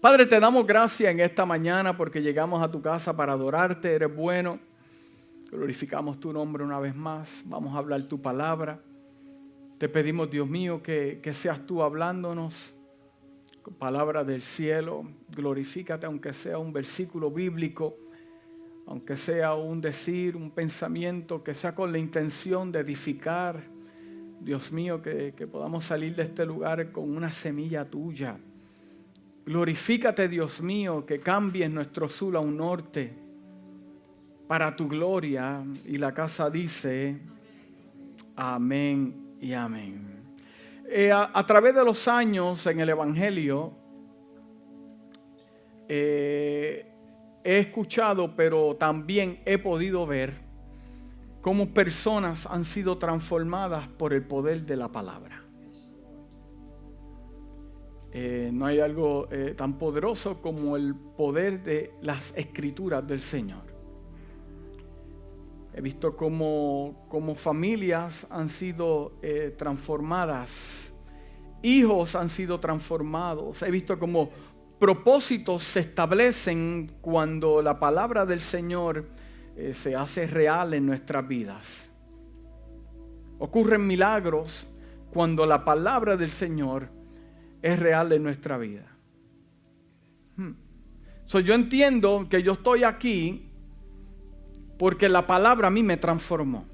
Padre, te damos gracias en esta mañana porque llegamos a tu casa para adorarte, eres bueno. Glorificamos tu nombre una vez más, vamos a hablar tu palabra. Te pedimos, Dios mío, que, seas tú hablándonos con palabra del cielo. Glorifícate aunque sea un versículo bíblico, aunque sea un decir, un pensamiento, que sea con la intención de edificar. Dios mío, que, que podamos salir de este lugar con una semilla tuya Glorifícate, Dios mío, que cambies nuestro sur a un norte para tu gloria. Y la casa dice, amén y amén. Eh, a, través de los años en el Evangelio, eh, he escuchado, pero también he podido ver cómo personas han sido transformadas por el poder de la palabra. Eh, no hay algo eh, tan poderoso como el poder de las escrituras del Señor. He visto cómo, familias han sido eh, transformadas, hijos han sido transformados. He visto cómo propósitos se establecen cuando la palabra del Señor se hace real en nuestras vidas. Ocurren milagros cuando la palabra del Señor es real en nuestra vida. Hmm. yo entiendo que yo estoy aquí porque la palabra a mí me transformó.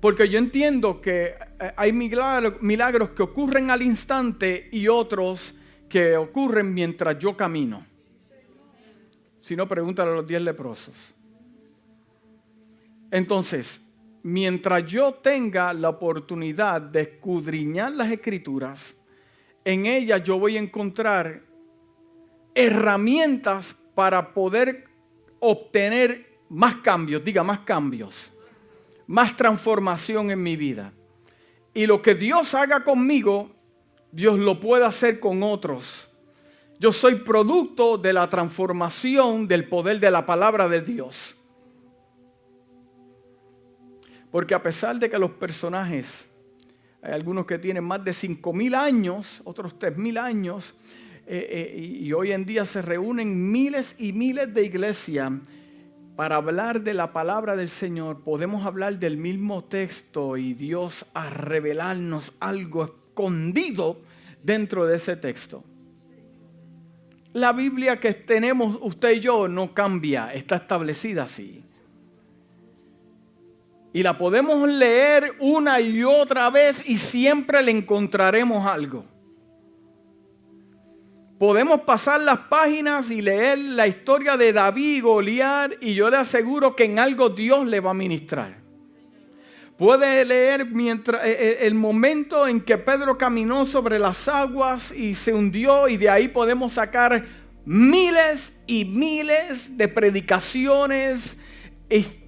Porque yo entiendo que eh, hay milagros que ocurren al instante y otros que ocurren mientras yo camino. Si no, pregúntale a los diez leprosos. Entonces, mientras yo tenga la oportunidad de escudriñar las escrituras, en ellas yo voy a encontrar herramientas para poder obtener más cambios, diga más cambios, más transformación en mi vida. Y lo que Dios haga conmigo, Dios lo puede hacer con otros. Yo soy producto de la transformación del poder de la palabra de Dios. Porque a pesar de que los personajes, hay algunos que tienen más de 5.000 años, otros 3.000 años, eh, eh, y hoy en día se reúnen miles y miles de iglesias para hablar de la palabra del Señor, podemos hablar del mismo texto y Dios a revelarnos algo escondido dentro de ese texto. La Biblia que tenemos usted y yo no cambia, está establecida así. Y la podemos leer una y otra vez y siempre le encontraremos algo. Podemos pasar las páginas y leer la historia de David y Goliat y yo le aseguro que en algo Dios le va a ministrar. Puede leer mientras, eh, eh, el momento en que Pedro caminó sobre las aguas y se hundió y de ahí podemos sacar miles y miles de predicaciones, historias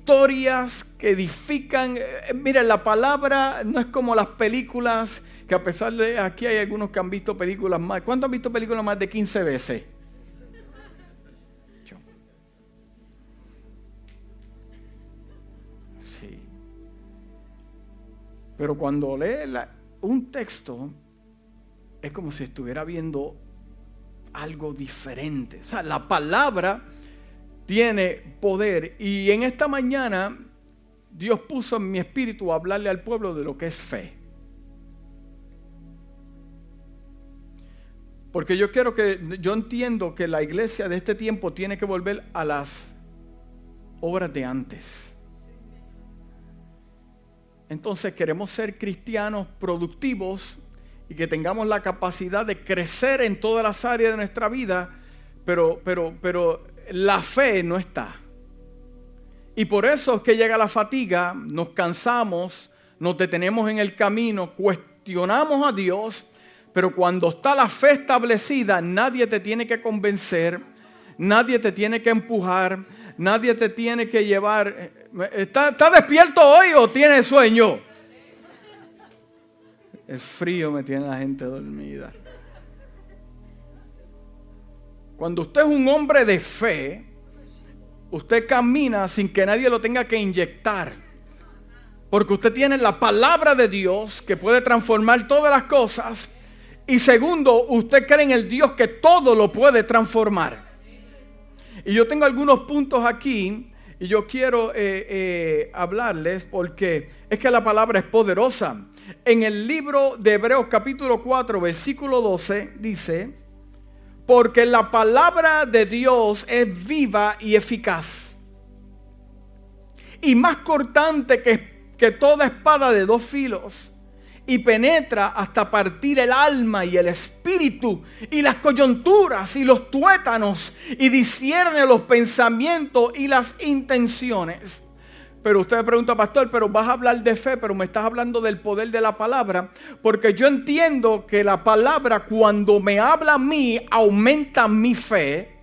que edifican. Eh, miren, la palabra no es como las películas, que a pesar de aquí hay algunos que han visto películas más. ¿Cuántos han visto películas más de 15 veces? Sí. Pero cuando lee un texto, es como si estuviera viendo algo diferente. O sea, la palabra tiene poder. Y en esta mañana Dios puso en mi espíritu a hablarle al pueblo de lo que es fe. Porque yo quiero que, yo entiendo que la iglesia de este tiempo tiene que volver a las obras de antes. Entonces queremos ser cristianos productivos y que tengamos la capacidad de crecer en todas las áreas de nuestra vida, pero, pero, pero la fe no está. Y por eso es que llega la fatiga, nos cansamos, nos detenemos en el camino, cuestionamos a Dios, pero cuando está la fe establecida, nadie te tiene que convencer, nadie te tiene que empujar, nadie te tiene que llevar. ¿Está, despierto hoy o tiene sueño? El frío me tiene la gente dormida. Cuando usted es un hombre de fe, usted camina sin que nadie lo tenga que inyectar. Porque usted tiene la palabra de Dios que puede transformar todas las cosas. Y segundo, usted cree en el Dios que todo lo puede transformar. Y yo tengo algunos puntos aquí y yo quiero eh, eh, hablarles porque es que la palabra es poderosa. En el libro de Hebreos capítulo 4, versículo 12 dice, porque la palabra de Dios es viva y eficaz. Y más cortante que, que toda espada de dos filos y penetra hasta partir el alma y el espíritu y las coyunturas y los tuétanos y discierne los pensamientos y las intenciones. Pero usted me pregunta, pastor, pero vas a hablar de fe, pero me estás hablando del poder de la palabra, porque yo entiendo que la palabra cuando me habla a mí aumenta mi fe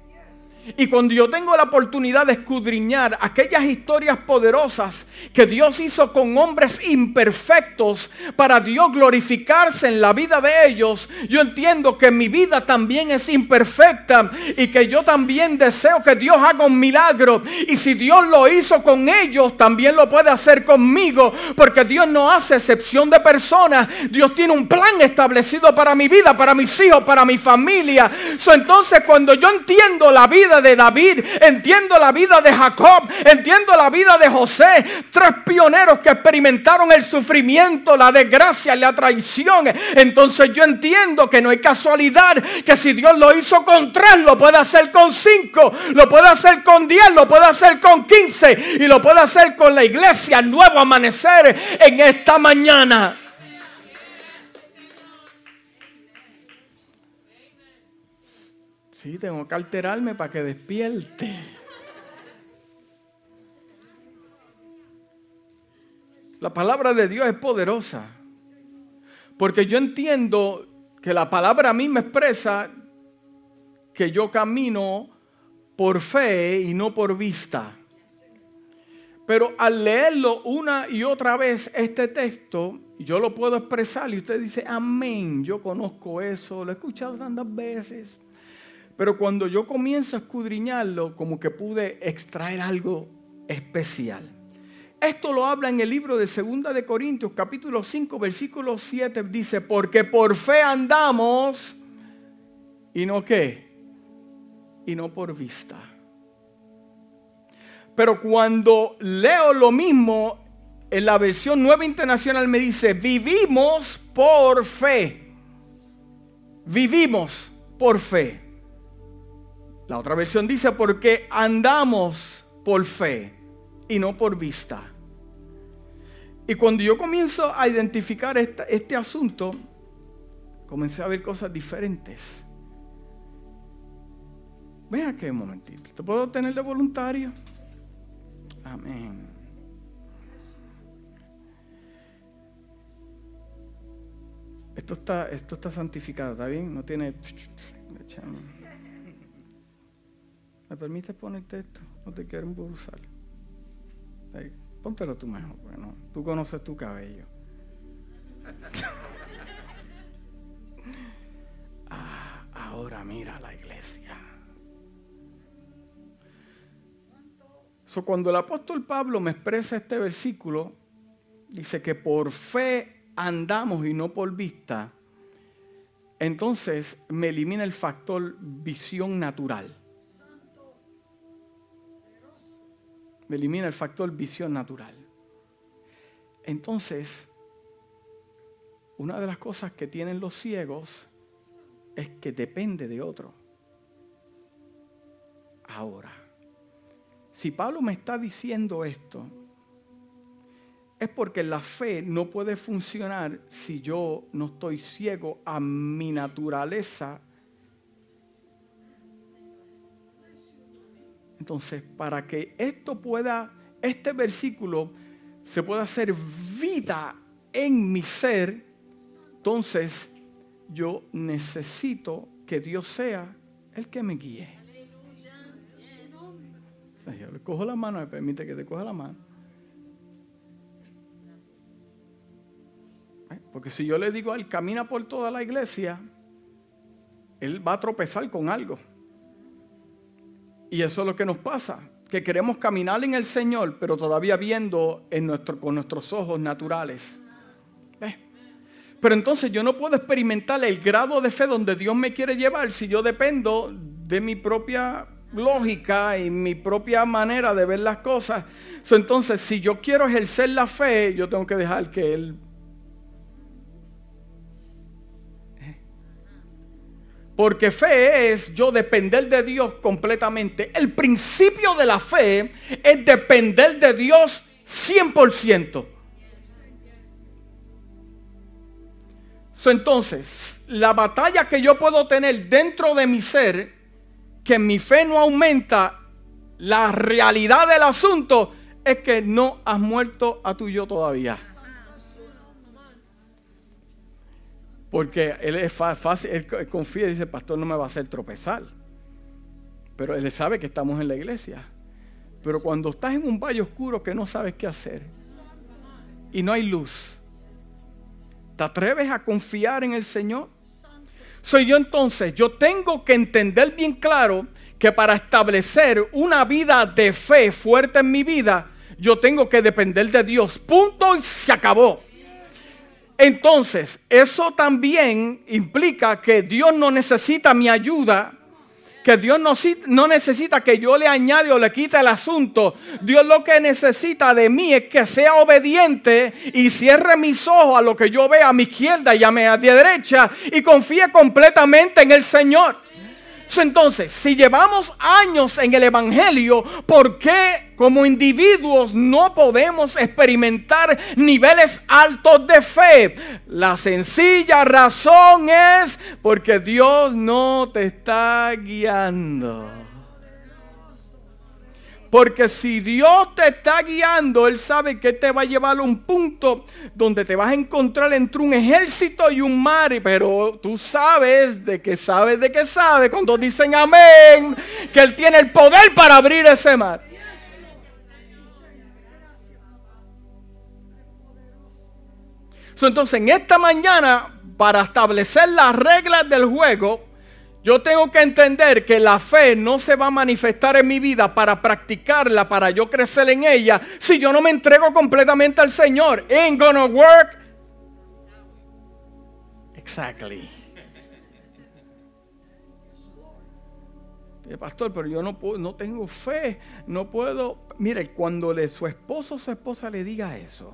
y cuando yo tengo la oportunidad de escudriñar aquellas historias poderosas que Dios hizo con hombres imperfectos para Dios glorificarse en la vida de ellos, yo entiendo que mi vida también es imperfecta y que yo también deseo que Dios haga un milagro. Y si Dios lo hizo con ellos, también lo puede hacer conmigo, porque Dios no hace excepción de personas. Dios tiene un plan establecido para mi vida, para mis hijos, para mi familia. entonces cuando yo entiendo la vida, de David, entiendo la vida de Jacob, entiendo la vida de José, tres pioneros que experimentaron el sufrimiento, la desgracia y la traición. Entonces yo entiendo que no hay casualidad que si Dios lo hizo con tres, lo puede hacer con cinco, lo puede hacer con diez, lo puede hacer con quince y lo puede hacer con la iglesia, nuevo amanecer en esta mañana. Sí, tengo que alterarme para que despierte. La palabra de Dios es poderosa. Porque yo entiendo que la palabra a mí me expresa que yo camino por fe y no por vista. Pero al leerlo una y otra vez este texto, yo lo puedo expresar y usted dice, amén, yo conozco eso, lo he escuchado tantas veces. Pero cuando yo comienzo a escudriñarlo, como que pude extraer algo especial. Esto lo habla en el libro de Segunda de Corintios, capítulo 5, versículo 7, dice, porque por fe andamos y no qué, y no por vista. Pero cuando leo lo mismo en la versión nueva internacional me dice, vivimos por fe. Vivimos por fe. La otra versión dice, porque andamos por fe y no por vista. Y cuando yo comienzo a identificar este, asunto, comencé a ver cosas diferentes. Ven aquí un momentito. ¿Te puedo tener de voluntario? Amén. Esto está, esto está santificado, ¿está bien? No tiene... ¿Me permites ponerte esto? No te quiero usar. póntelo tú mejor, bueno, tú conoces tu cabello. ah, ahora mira la iglesia. Cuando el apóstol Pablo me expresa este versículo, dice que por fe andamos y no por vista, entonces me elimina el factor visión natural. Elimina el factor visión natural. Entonces, una de las cosas que tienen los ciegos es que depende de otro. Ahora, si Pablo me está diciendo esto, es porque la fe no puede funcionar si yo no estoy ciego a mi naturaleza Entonces, para que esto pueda, este versículo se pueda hacer vida en mi ser, entonces yo necesito que Dios sea el que me guíe. Yo le cojo la mano, me permite que te coja la mano. Porque si yo le digo a él, camina por toda la iglesia, él va a tropezar con algo. Y eso es lo que nos pasa, que queremos caminar en el Señor, pero todavía viendo con nuestros ojos naturales. Pero entonces yo no puedo experimentar el grado de fe donde Dios me quiere llevar si yo dependo de mi propia lógica y mi propia manera de ver las cosas. entonces, si yo quiero ejercer la fe, yo tengo que dejar que Él... Porque fe es yo depender de Dios completamente. El principio de la fe es depender de Dios 100%. entonces, la batalla que yo puedo tener dentro de mi ser que mi fe no aumenta, la realidad del asunto es que no has muerto a tu yo todavía. Porque él es fácil, él confía y dice, pastor no me va a hacer tropezar. Pero él sabe que estamos en la iglesia. Pero cuando estás en un valle oscuro que no sabes qué hacer y no hay luz, ¿te atreves a confiar en el Señor? Soy yo entonces, yo tengo que entender bien claro que para establecer una vida de fe fuerte en mi vida, yo tengo que depender de Dios. Punto y se acabó. Entonces, eso también implica que Dios no necesita mi ayuda que Dios no, necesita que yo le añade o le quite el asunto. Dios lo que necesita de mí es que sea obediente y cierre mis ojos a lo que yo vea a mi izquierda y a mi derecha y confíe completamente en el Señor. Entonces, si llevamos años en el Evangelio, ¿por qué como individuos no podemos experimentar niveles altos de fe? La sencilla razón es porque Dios no te está guiando. Porque si Dios te está guiando, Él sabe que te va a llevar a un punto donde te vas a encontrar entre un ejército y un mar. Pero tú sabes de que sabes de que sabes cuando dicen amén, que Él tiene el poder para abrir ese mar. Entonces, en esta mañana, para establecer las reglas del juego, yo tengo que entender que la fe no se va a manifestar en mi vida para practicarla, para yo crecer en ella, si yo no me entrego completamente al Señor. Ain't gonna work. Exactly. Pastor, pero yo no, puedo, no tengo fe, no puedo. Mire, cuando le, su esposo o su esposa le diga eso,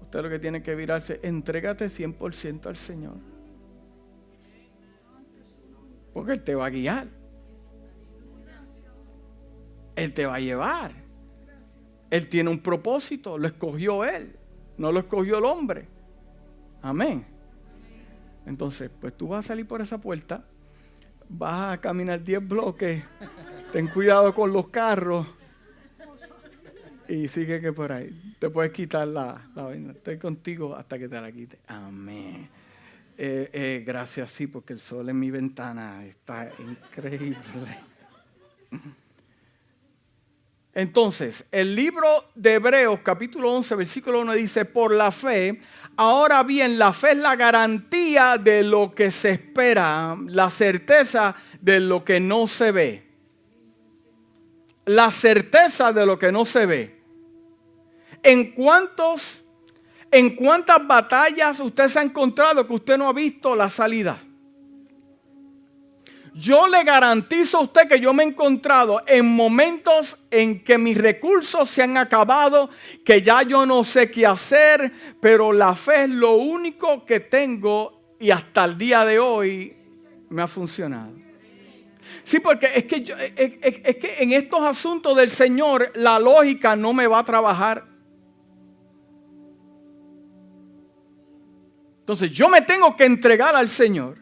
usted lo que tiene que virarse, entrégate 100% al Señor. Porque Él te va a guiar. Él te va a llevar. Él tiene un propósito, lo escogió Él, no lo escogió el hombre. Amén. Entonces, pues tú vas a salir por esa puerta, vas a caminar 10 bloques, ten cuidado con los carros y sigue que por ahí. Te puedes quitar la, la Estoy contigo hasta que te la quite. Amén. Eh, eh, gracias, sí, porque el sol en mi ventana está increíble. Entonces, el libro de Hebreos capítulo 11, versículo 1 dice, por la fe, ahora bien, la fe es la garantía de lo que se espera, la certeza de lo que no se ve. La certeza de lo que no se ve. ¿En cuántos ¿En cuántas batallas usted se ha encontrado que usted no ha visto la salida? Yo le garantizo a usted que yo me he encontrado en momentos en que mis recursos se han acabado, que ya yo no sé qué hacer, pero la fe es lo único que tengo y hasta el día de hoy me ha funcionado. Sí, porque es que, es que en estos asuntos del Señor la lógica no me va a trabajar. Entonces yo me tengo que entregar al Señor.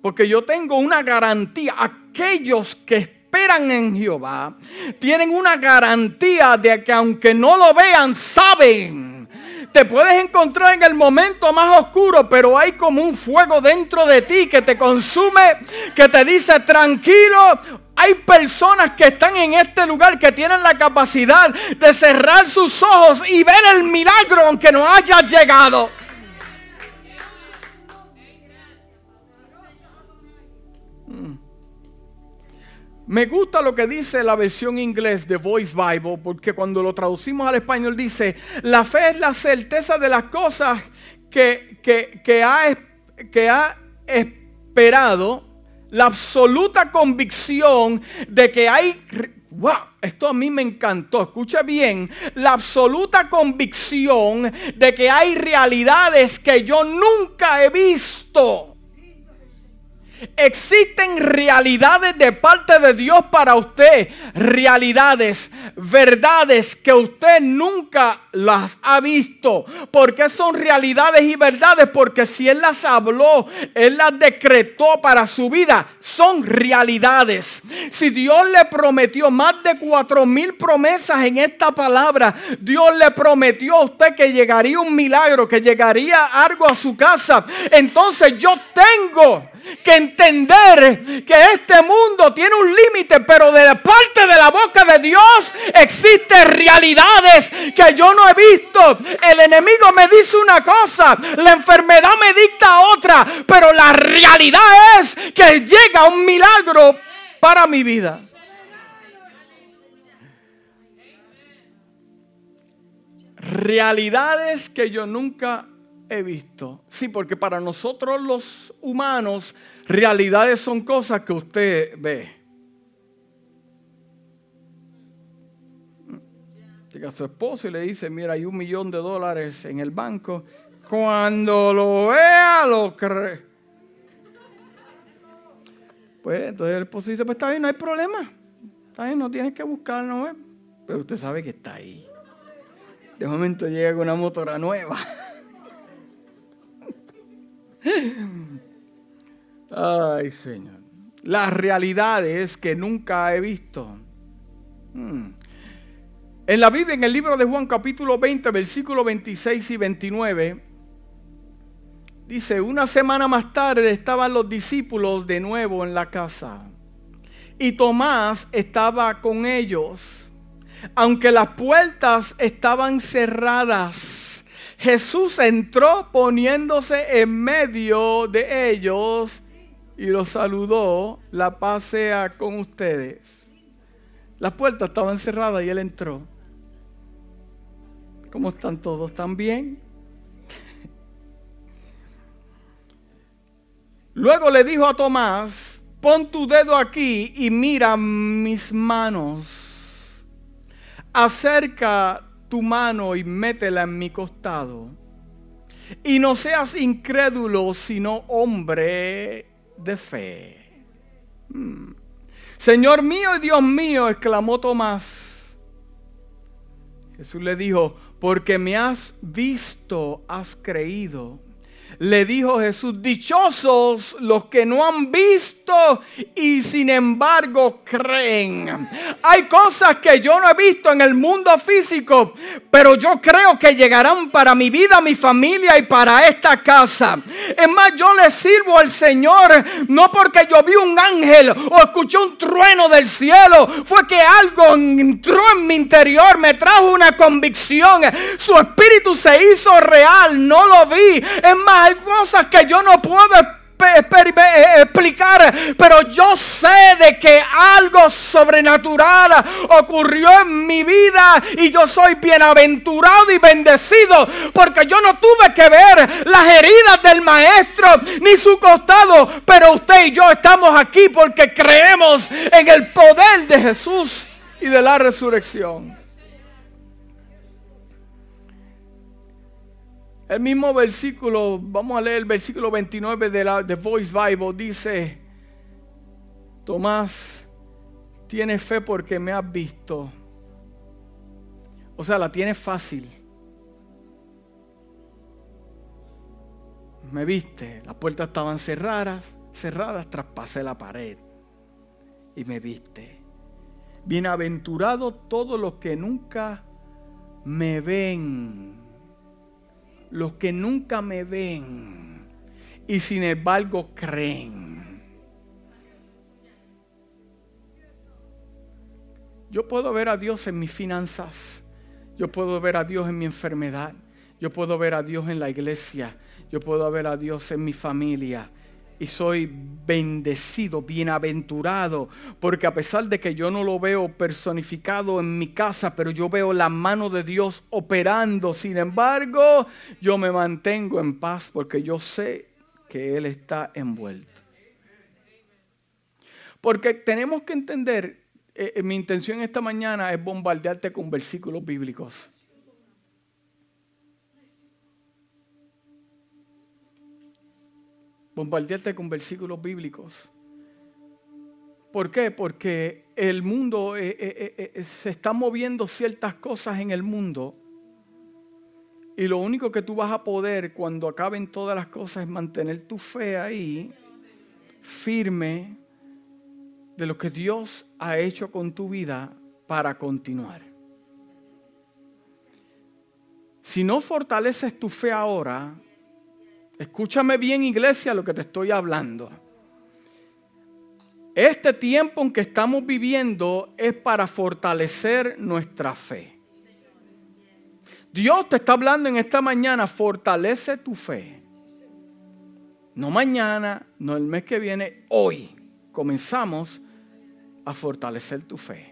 Porque yo tengo una garantía. Aquellos que esperan en Jehová tienen una garantía de que aunque no lo vean, saben. Te puedes encontrar en el momento más oscuro, pero hay como un fuego dentro de ti que te consume, que te dice tranquilo, hay personas que están en este lugar que tienen la capacidad de cerrar sus ojos y ver el milagro aunque no haya llegado. Me gusta lo que dice la versión inglés de Voice Bible, porque cuando lo traducimos al español dice, la fe es la certeza de las cosas que, que, ha, que ha esperado la absoluta convicción de que hay Wow, esto a mí me encantó. Escucha bien, la absoluta convicción de que hay realidades que yo nunca he visto. Existen realidades de parte de Dios para usted. Realidades, verdades que usted nunca las ha visto. ¿Por qué son realidades y verdades? Porque si Él las habló, Él las decretó para su vida, son realidades. Si Dios le prometió más de cuatro mil promesas en esta palabra, Dios le prometió a usted que llegaría un milagro, que llegaría algo a su casa. Entonces yo tengo que entender que este mundo tiene un límite, pero de parte de la boca de Dios existen realidades que yo no he visto. El enemigo me dice una cosa, la enfermedad me dicta otra, pero la realidad es que llega un milagro para mi vida. Realidades que yo nunca he visto. Sí, porque para nosotros los humanos, realidades son cosas que usted ve. Llega a su esposo y le dice, mira, hay un millón de dólares en el banco. Cuando lo vea, lo cree. Pues entonces el esposo dice, pues está bien, no hay problema. Está bien, no tienes que buscarlo, pero usted sabe que está ahí. De momento llega una motora nueva. Ay, Señor. Las realidades que nunca he visto. Hmm. En la Biblia, en el libro de Juan capítulo 20, versículo 26 y 29, dice, una semana más tarde estaban los discípulos de nuevo en la casa. Y Tomás estaba con ellos. Aunque las puertas estaban cerradas Jesús entró poniéndose en medio de ellos y los saludó, la paz sea con ustedes. Las puertas estaban cerradas y él entró. ¿Cómo están todos? ¿Están bien? Luego le dijo a Tomás, pon tu dedo aquí y mira mis manos. Acerca tu mano y métela en mi costado. Y no seas incrédulo, sino hombre de fe. Hmm. Señor mío y Dios mío, exclamó Tomás. Jesús le dijo, porque me has visto, has creído le dijo Jesús, dichosos los que no han visto y sin embargo creen. Hay cosas que yo no he visto en el mundo físico, pero yo creo que llegarán para mi vida, mi familia y para esta casa. Es más, yo le sirvo al Señor no porque yo vi un ángel o escuché un trueno del cielo, fue que algo entró en mi interior, me trajo una convicción. Su espíritu se hizo real, no lo vi. Es más, hay cosas que yo no puedo eh, explicar, pero yo sé de que algo sobrenatural ocurrió en mi vida y yo soy bienaventurado y bendecido porque yo no tuve que ver las heridas del maestro ni su costado, pero usted y yo estamos aquí porque creemos en el poder de Jesús y de la resurrección. El mismo versículo, vamos a leer el versículo 29 de la The Voice Bible, dice, Tomás, tiene fe porque me has visto. O sea, la tiene fácil. Me viste, las puertas estaban cerradas, cerradas, traspasé la pared y me viste. Bienaventurado todos los que nunca me ven los que nunca me ven y sin embargo creen. Yo puedo ver a Dios en mis finanzas, yo puedo ver a Dios en mi enfermedad, yo puedo ver a Dios en la iglesia, yo puedo ver a Dios en mi familia, y soy bendecido, bienaventurado, porque a pesar de que yo no lo veo personificado en mi casa, pero yo veo la mano de Dios operando, sin embargo, yo me mantengo en paz porque yo sé que Él está envuelto. Porque tenemos que entender, eh, eh, mi intención esta mañana es bombardearte con versículos bíblicos. Bombardearte con versículos bíblicos. ¿Por qué? Porque el mundo, eh, eh, eh, se están moviendo ciertas cosas en el mundo. Y lo único que tú vas a poder cuando acaben todas las cosas es mantener tu fe ahí, firme, de lo que Dios ha hecho con tu vida para continuar. Si no fortaleces tu fe ahora, Escúchame bien iglesia lo que te estoy hablando. Este tiempo en que estamos viviendo es para fortalecer nuestra fe. Dios te está hablando en esta mañana, fortalece tu fe. No mañana, no el mes que viene, hoy comenzamos a fortalecer tu fe.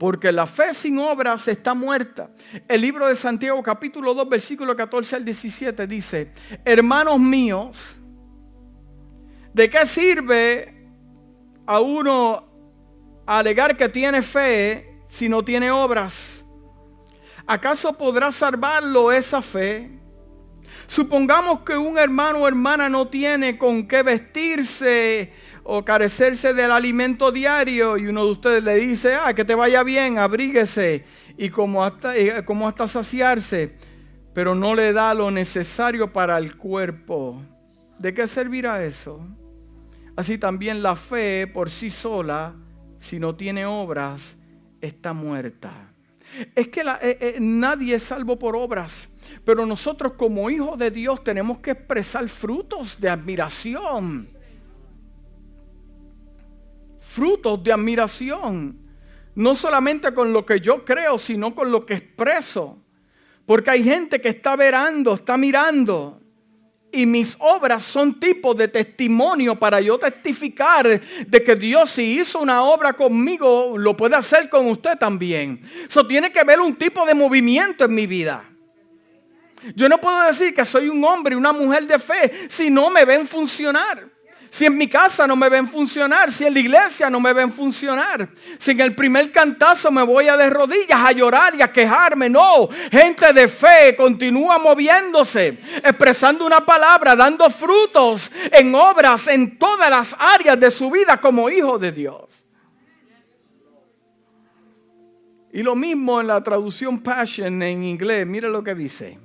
Porque la fe sin obras está muerta. El libro de Santiago capítulo 2 versículo 14 al 17 dice, hermanos míos, ¿de qué sirve a uno alegar que tiene fe si no tiene obras? ¿Acaso podrá salvarlo esa fe? Supongamos que un hermano o hermana no tiene con qué vestirse o carecerse del alimento diario y uno de ustedes le dice, ah, que te vaya bien, abríguese y como hasta, hasta saciarse, pero no le da lo necesario para el cuerpo. ¿De qué servirá eso? Así también la fe por sí sola, si no tiene obras, está muerta. Es que eh, eh, nadie es salvo por obras, pero nosotros como hijos de Dios tenemos que expresar frutos de admiración frutos de admiración. No solamente con lo que yo creo, sino con lo que expreso. Porque hay gente que está verando, está mirando. Y mis obras son tipos de testimonio para yo testificar de que Dios si hizo una obra conmigo, lo puede hacer con usted también. Eso tiene que ver un tipo de movimiento en mi vida. Yo no puedo decir que soy un hombre y una mujer de fe si no me ven funcionar. Si en mi casa no me ven funcionar, si en la iglesia no me ven funcionar, si en el primer cantazo me voy a de rodillas a llorar y a quejarme, no, gente de fe continúa moviéndose, expresando una palabra, dando frutos en obras en todas las áreas de su vida como hijo de Dios. Y lo mismo en la traducción Passion en inglés, mire lo que dice.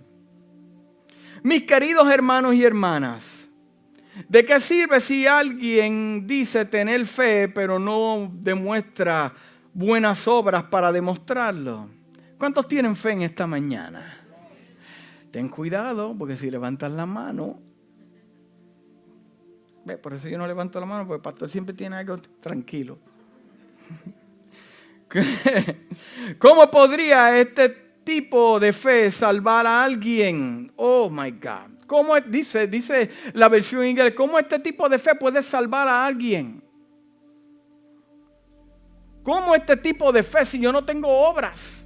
Mis queridos hermanos y hermanas, ¿De qué sirve si alguien dice tener fe pero no demuestra buenas obras para demostrarlo? ¿Cuántos tienen fe en esta mañana? Ten cuidado porque si levantas la mano, ve, por eso yo no levanto la mano porque el pastor siempre tiene algo tranquilo. ¿Cómo podría este tipo de fe salvar a alguien? Oh my God. ¿Cómo dice, dice la versión inglés, cómo este tipo de fe puede salvar a alguien? ¿Cómo este tipo de fe si yo no tengo obras?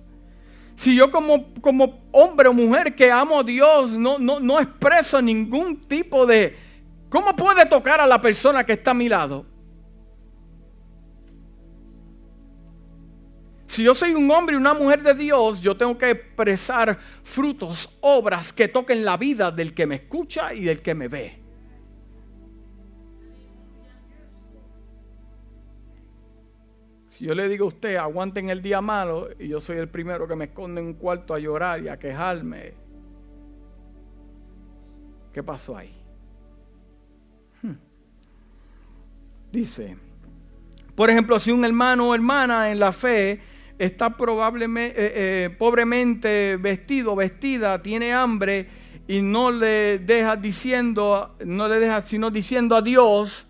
Si yo como, como hombre o mujer que amo a Dios no, no, no expreso ningún tipo de... ¿Cómo puede tocar a la persona que está a mi lado? Si yo soy un hombre y una mujer de Dios, yo tengo que expresar frutos, obras que toquen la vida del que me escucha y del que me ve. Si yo le digo a usted, aguanten el día malo, y yo soy el primero que me esconde en un cuarto a llorar y a quejarme, ¿qué pasó ahí? Hmm. Dice, por ejemplo, si un hermano o hermana en la fe está probablemente, eh, eh, pobremente vestido, vestida, tiene hambre y no le deja diciendo, no le deja sino diciendo a Dios,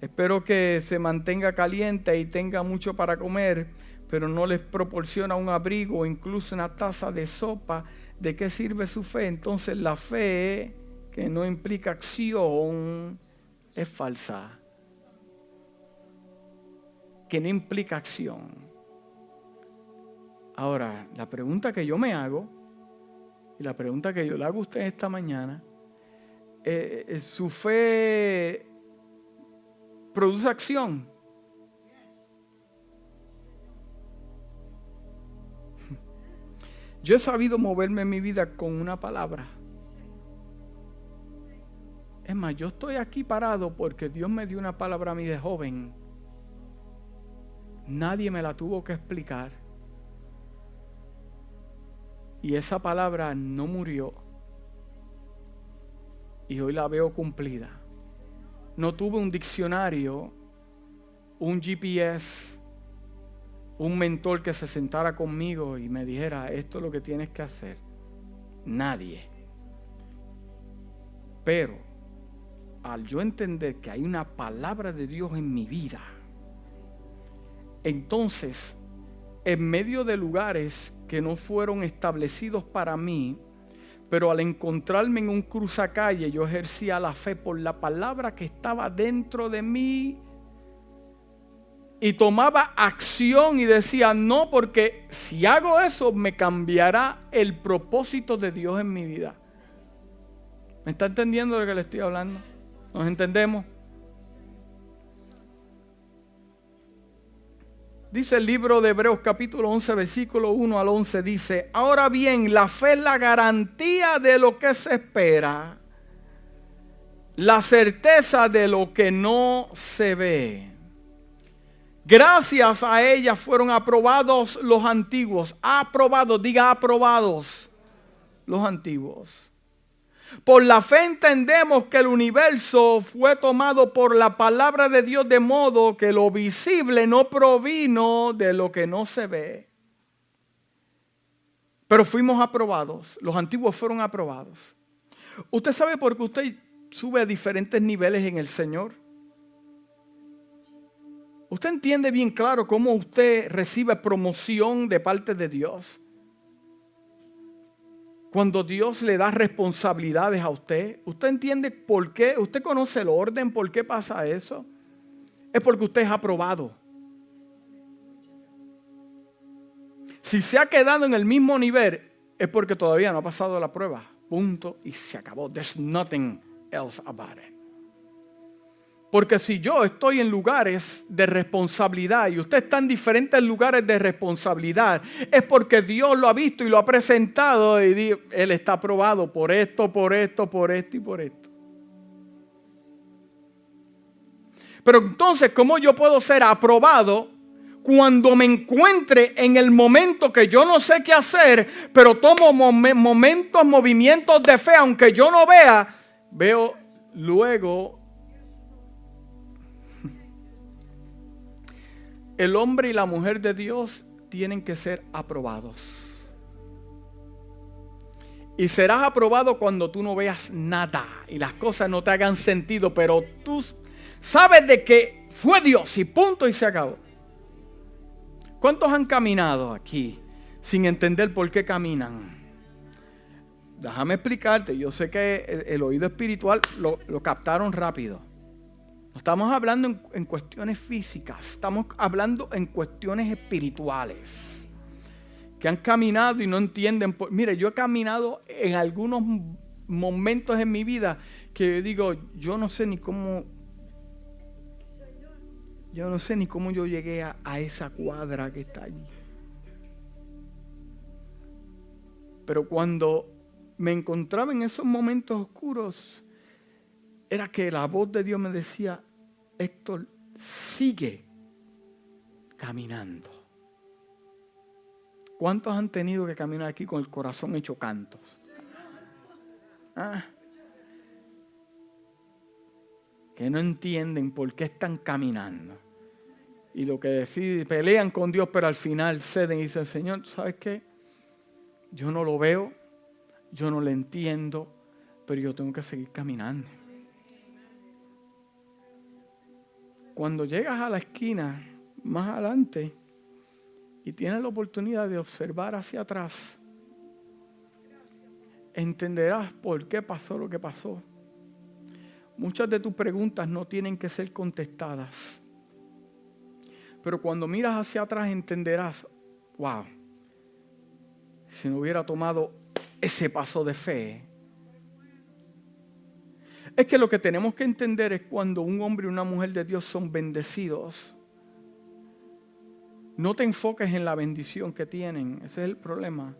espero que se mantenga caliente y tenga mucho para comer, pero no les proporciona un abrigo incluso una taza de sopa, ¿de qué sirve su fe? Entonces la fe que no implica acción es falsa. Que no implica acción. Ahora, la pregunta que yo me hago, y la pregunta que yo le hago a usted esta mañana, eh, eh, ¿su fe produce acción? Yo he sabido moverme en mi vida con una palabra. Es más, yo estoy aquí parado porque Dios me dio una palabra a mí de joven. Nadie me la tuvo que explicar. Y esa palabra no murió. Y hoy la veo cumplida. No tuve un diccionario, un GPS, un mentor que se sentara conmigo y me dijera, esto es lo que tienes que hacer. Nadie. Pero al yo entender que hay una palabra de Dios en mi vida, entonces, en medio de lugares que no fueron establecidos para mí, pero al encontrarme en un cruzacalle, yo ejercía la fe por la palabra que estaba dentro de mí y tomaba acción y decía, no, porque si hago eso me cambiará el propósito de Dios en mi vida. ¿Me está entendiendo de lo que le estoy hablando? ¿Nos entendemos? Dice el libro de Hebreos capítulo 11 versículo 1 al 11 dice, ahora bien, la fe es la garantía de lo que se espera, la certeza de lo que no se ve. Gracias a ella fueron aprobados los antiguos, aprobados, diga aprobados los antiguos. Por la fe entendemos que el universo fue tomado por la palabra de Dios de modo que lo visible no provino de lo que no se ve. Pero fuimos aprobados, los antiguos fueron aprobados. ¿Usted sabe por qué usted sube a diferentes niveles en el Señor? Usted entiende bien claro cómo usted recibe promoción de parte de Dios. Cuando Dios le da responsabilidades a usted, ¿usted entiende por qué? ¿Usted conoce el orden? ¿Por qué pasa eso? Es porque usted es aprobado. Si se ha quedado en el mismo nivel, es porque todavía no ha pasado la prueba. Punto y se acabó. There's nothing else about it. Porque si yo estoy en lugares de responsabilidad y usted está en diferentes lugares de responsabilidad, es porque Dios lo ha visto y lo ha presentado y Él está aprobado por esto, por esto, por esto y por esto. Pero entonces, ¿cómo yo puedo ser aprobado cuando me encuentre en el momento que yo no sé qué hacer, pero tomo momentos, movimientos de fe, aunque yo no vea, veo luego el hombre y la mujer de Dios tienen que ser aprobados. Y serás aprobado cuando tú no veas nada y las cosas no te hagan sentido, pero tú sabes de que fue Dios y punto y se acabó. ¿Cuántos han caminado aquí sin entender por qué caminan? Déjame explicarte, yo sé que el, oído espiritual lo, lo captaron rápido estamos hablando en, cuestiones físicas, estamos hablando en cuestiones espirituales. Que han caminado y no entienden. mire, yo he caminado en algunos momentos en mi vida que digo, yo no sé ni cómo. Yo no sé ni cómo yo llegué a esa cuadra que está allí. Pero cuando me encontraba en esos momentos oscuros, era que la voz de Dios me decía, Héctor sigue caminando. ¿Cuántos han tenido que caminar aquí con el corazón hecho cantos? Ah. Que no entienden por qué están caminando. Y lo que deciden, pelean con Dios, pero al final ceden y dicen, Señor, ¿sabes qué? Yo no lo veo, yo no lo entiendo, pero yo tengo que seguir caminando. Cuando llegas a la esquina más adelante y tienes la oportunidad de observar hacia atrás, entenderás por qué pasó lo que pasó. muchas de tus preguntas no tienen que ser contestadas. Pero cuando miras hacia atrás entenderás, wow, si no hubiera tomado ese paso de fe. Es que lo que tenemos que entender es cuando un hombre y una mujer de Dios son bendecidos. No te enfoques en la bendición que tienen, ese es el problema.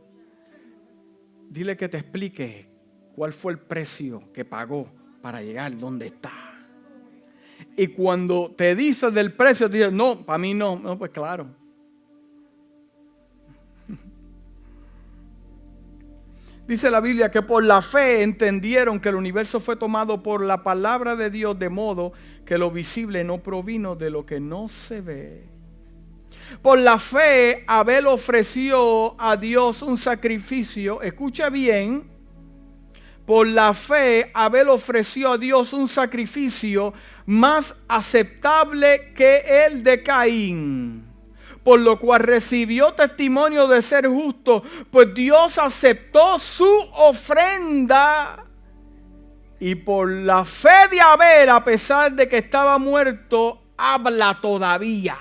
Dile que te explique cuál fue el precio que pagó para llegar donde está. Y cuando te dice del precio, dices, no, para mí no, no, pues claro. Dice la Biblia que por la fe entendieron que el universo fue tomado por la palabra de Dios de modo que lo visible no provino de lo que no se ve. Por la fe Abel ofreció a Dios un sacrificio, escucha bien, por la fe Abel ofreció a Dios un sacrificio más aceptable que el de Caín por lo cual recibió testimonio de ser justo, pues Dios aceptó su ofrenda. Y por la fe de Abel, a pesar de que estaba muerto, habla todavía.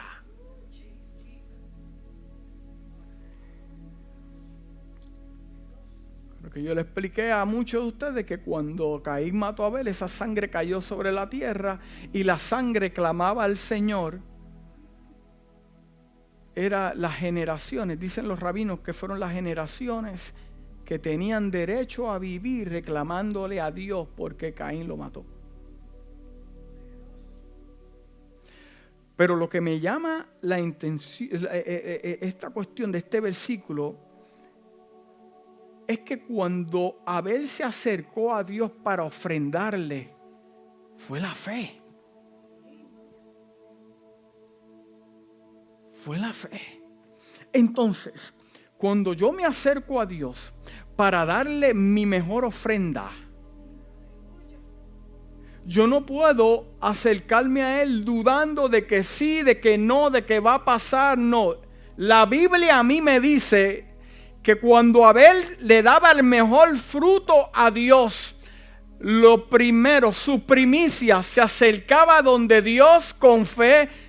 Lo que yo le expliqué a muchos de ustedes que cuando Caín mató a Abel, esa sangre cayó sobre la tierra y la sangre clamaba al Señor era las generaciones, dicen los rabinos que fueron las generaciones que tenían derecho a vivir reclamándole a Dios porque Caín lo mató. Pero lo que me llama la intención, eh, eh, eh, esta cuestión de este versículo es que cuando Abel se acercó a Dios para ofrendarle, fue la fe. Fue la fe. Entonces, cuando yo me acerco a Dios para darle mi mejor ofrenda, yo no puedo acercarme a Él dudando de que sí, de que no, de que va a pasar. No. La Biblia a mí me dice que cuando Abel le daba el mejor fruto a Dios, lo primero, su primicia, se acercaba donde Dios con fe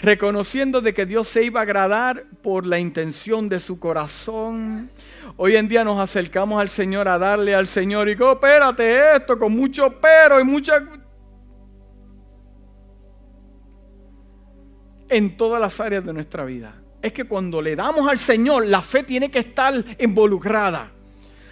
reconociendo de que Dios se iba a agradar por la intención de su corazón. Hoy en día nos acercamos al Señor a darle al Señor y digo, espérate esto con mucho pero y mucha... En todas las áreas de nuestra vida. Es que cuando le damos al Señor, la fe tiene que estar involucrada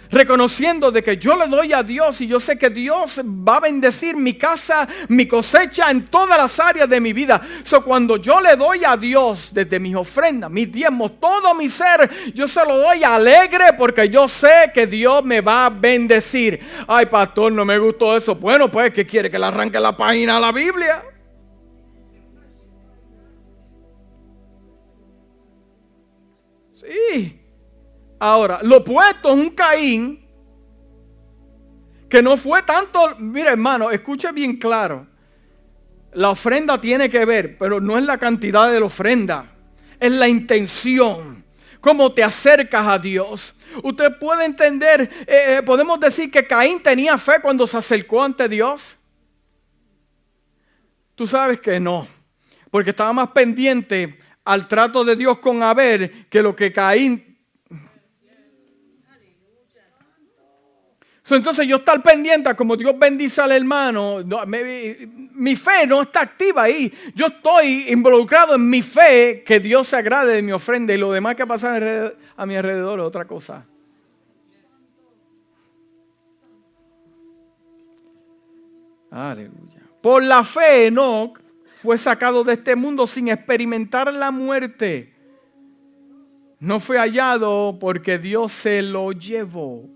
reconociendo de que yo le doy a Dios y yo sé que Dios va a bendecir mi casa, mi cosecha en todas las áreas de mi vida. So, cuando yo le doy a Dios desde mis ofrendas, mis diezmos, todo mi ser, yo se lo doy alegre porque yo sé que Dios me va a bendecir. Ay, pastor, no me gustó eso. Bueno, pues, ¿qué quiere que le arranque la página a la Biblia? Sí. Ahora, lo opuesto es un Caín que no fue tanto, mire hermano, escuche bien claro. La ofrenda tiene que ver, pero no es la cantidad de la ofrenda, es la intención, cómo te acercas a Dios. Usted puede entender, eh, eh, podemos decir que Caín tenía fe cuando se acercó ante Dios. Tú sabes que no, porque estaba más pendiente al trato de Dios con Abel que lo que Caín Entonces yo estar pendiente a como Dios bendice al hermano, mi fe no está activa ahí. Yo estoy involucrado en mi fe que Dios se agrade de mi ofrenda y lo demás que pasa a mi alrededor es otra cosa. Aleluya. Por la fe Enoch fue sacado de este mundo sin experimentar la muerte. No fue hallado porque Dios se lo llevó.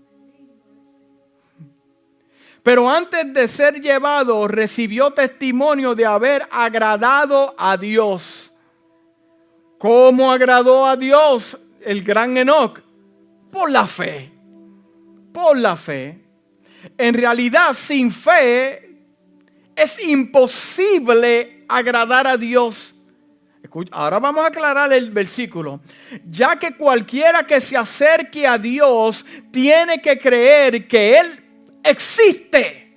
Pero antes de ser llevado, recibió testimonio de haber agradado a Dios. ¿Cómo agradó a Dios el gran Enoch? Por la fe. Por la fe. En realidad, sin fe es imposible agradar a Dios. Ahora vamos a aclarar el versículo. Ya que cualquiera que se acerque a Dios tiene que creer que Él existe.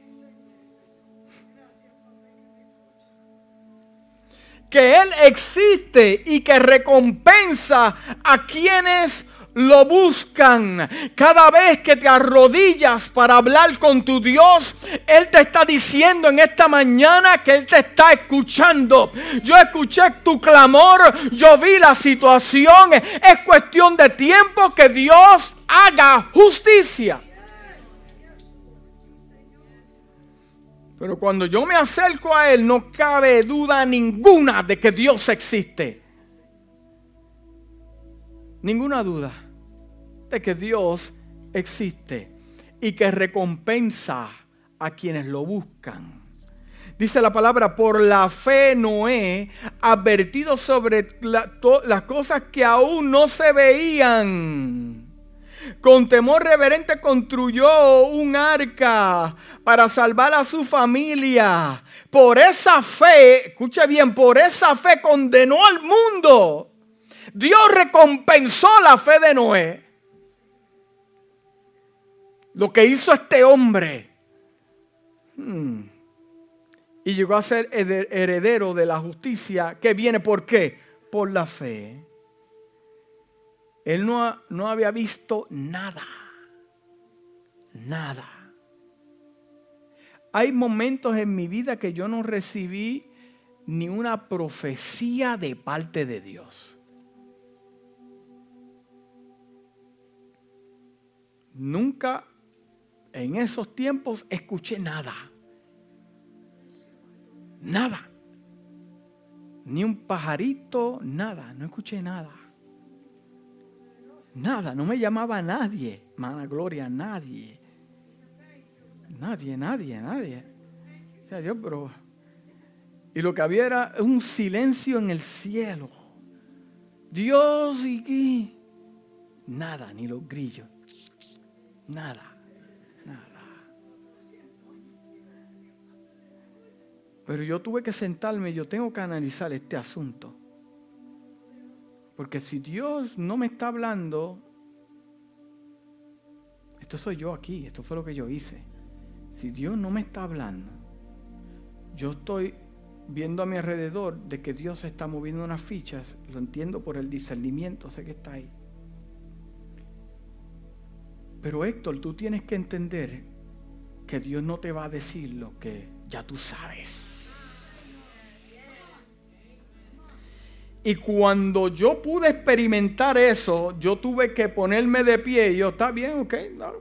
Que Él existe y que recompensa a quienes lo buscan. Cada vez que te arrodillas para hablar con tu Dios, Él te está diciendo en esta mañana que Él te está escuchando. Yo escuché tu clamor, yo vi la situación. Es cuestión de tiempo que Dios haga justicia. Pero cuando yo me acerco a Él, no cabe duda ninguna de que Dios existe. Ninguna duda de que Dios existe y que recompensa a quienes lo buscan. Dice la palabra, por la fe Noé, advertido sobre las cosas que aún no se veían. Con temor reverente construyó un arca para salvar a su familia. Por esa fe, escuche bien, por esa fe condenó al mundo. Dios recompensó la fe de Noé. Lo que hizo este hombre. Hmm, y llegó a ser heredero de la justicia que viene por qué? Por la fe. Él no, no había visto nada. Nada. Hay momentos en mi vida que yo no recibí ni una profecía de parte de Dios. Nunca en esos tiempos escuché nada. Nada. Ni un pajarito, nada. No escuché nada. Nada. No me llamaba nadie. Mana gloria, nadie. Nadie, nadie, nadie. Dios, pero. Y lo que había era un silencio en el cielo. Dios y nada, ni los grillos. Nada. Pero yo tuve que sentarme, yo tengo que analizar este asunto. Porque si Dios no me está hablando, esto soy yo aquí, esto fue lo que yo hice. Si Dios no me está hablando, yo estoy viendo a mi alrededor de que Dios está moviendo unas fichas, lo entiendo por el discernimiento, sé que está ahí. Pero Héctor, tú tienes que entender que Dios no te va a decir lo que ya tú sabes. Y cuando yo pude experimentar eso, yo tuve que ponerme de pie y yo, está bien, ok,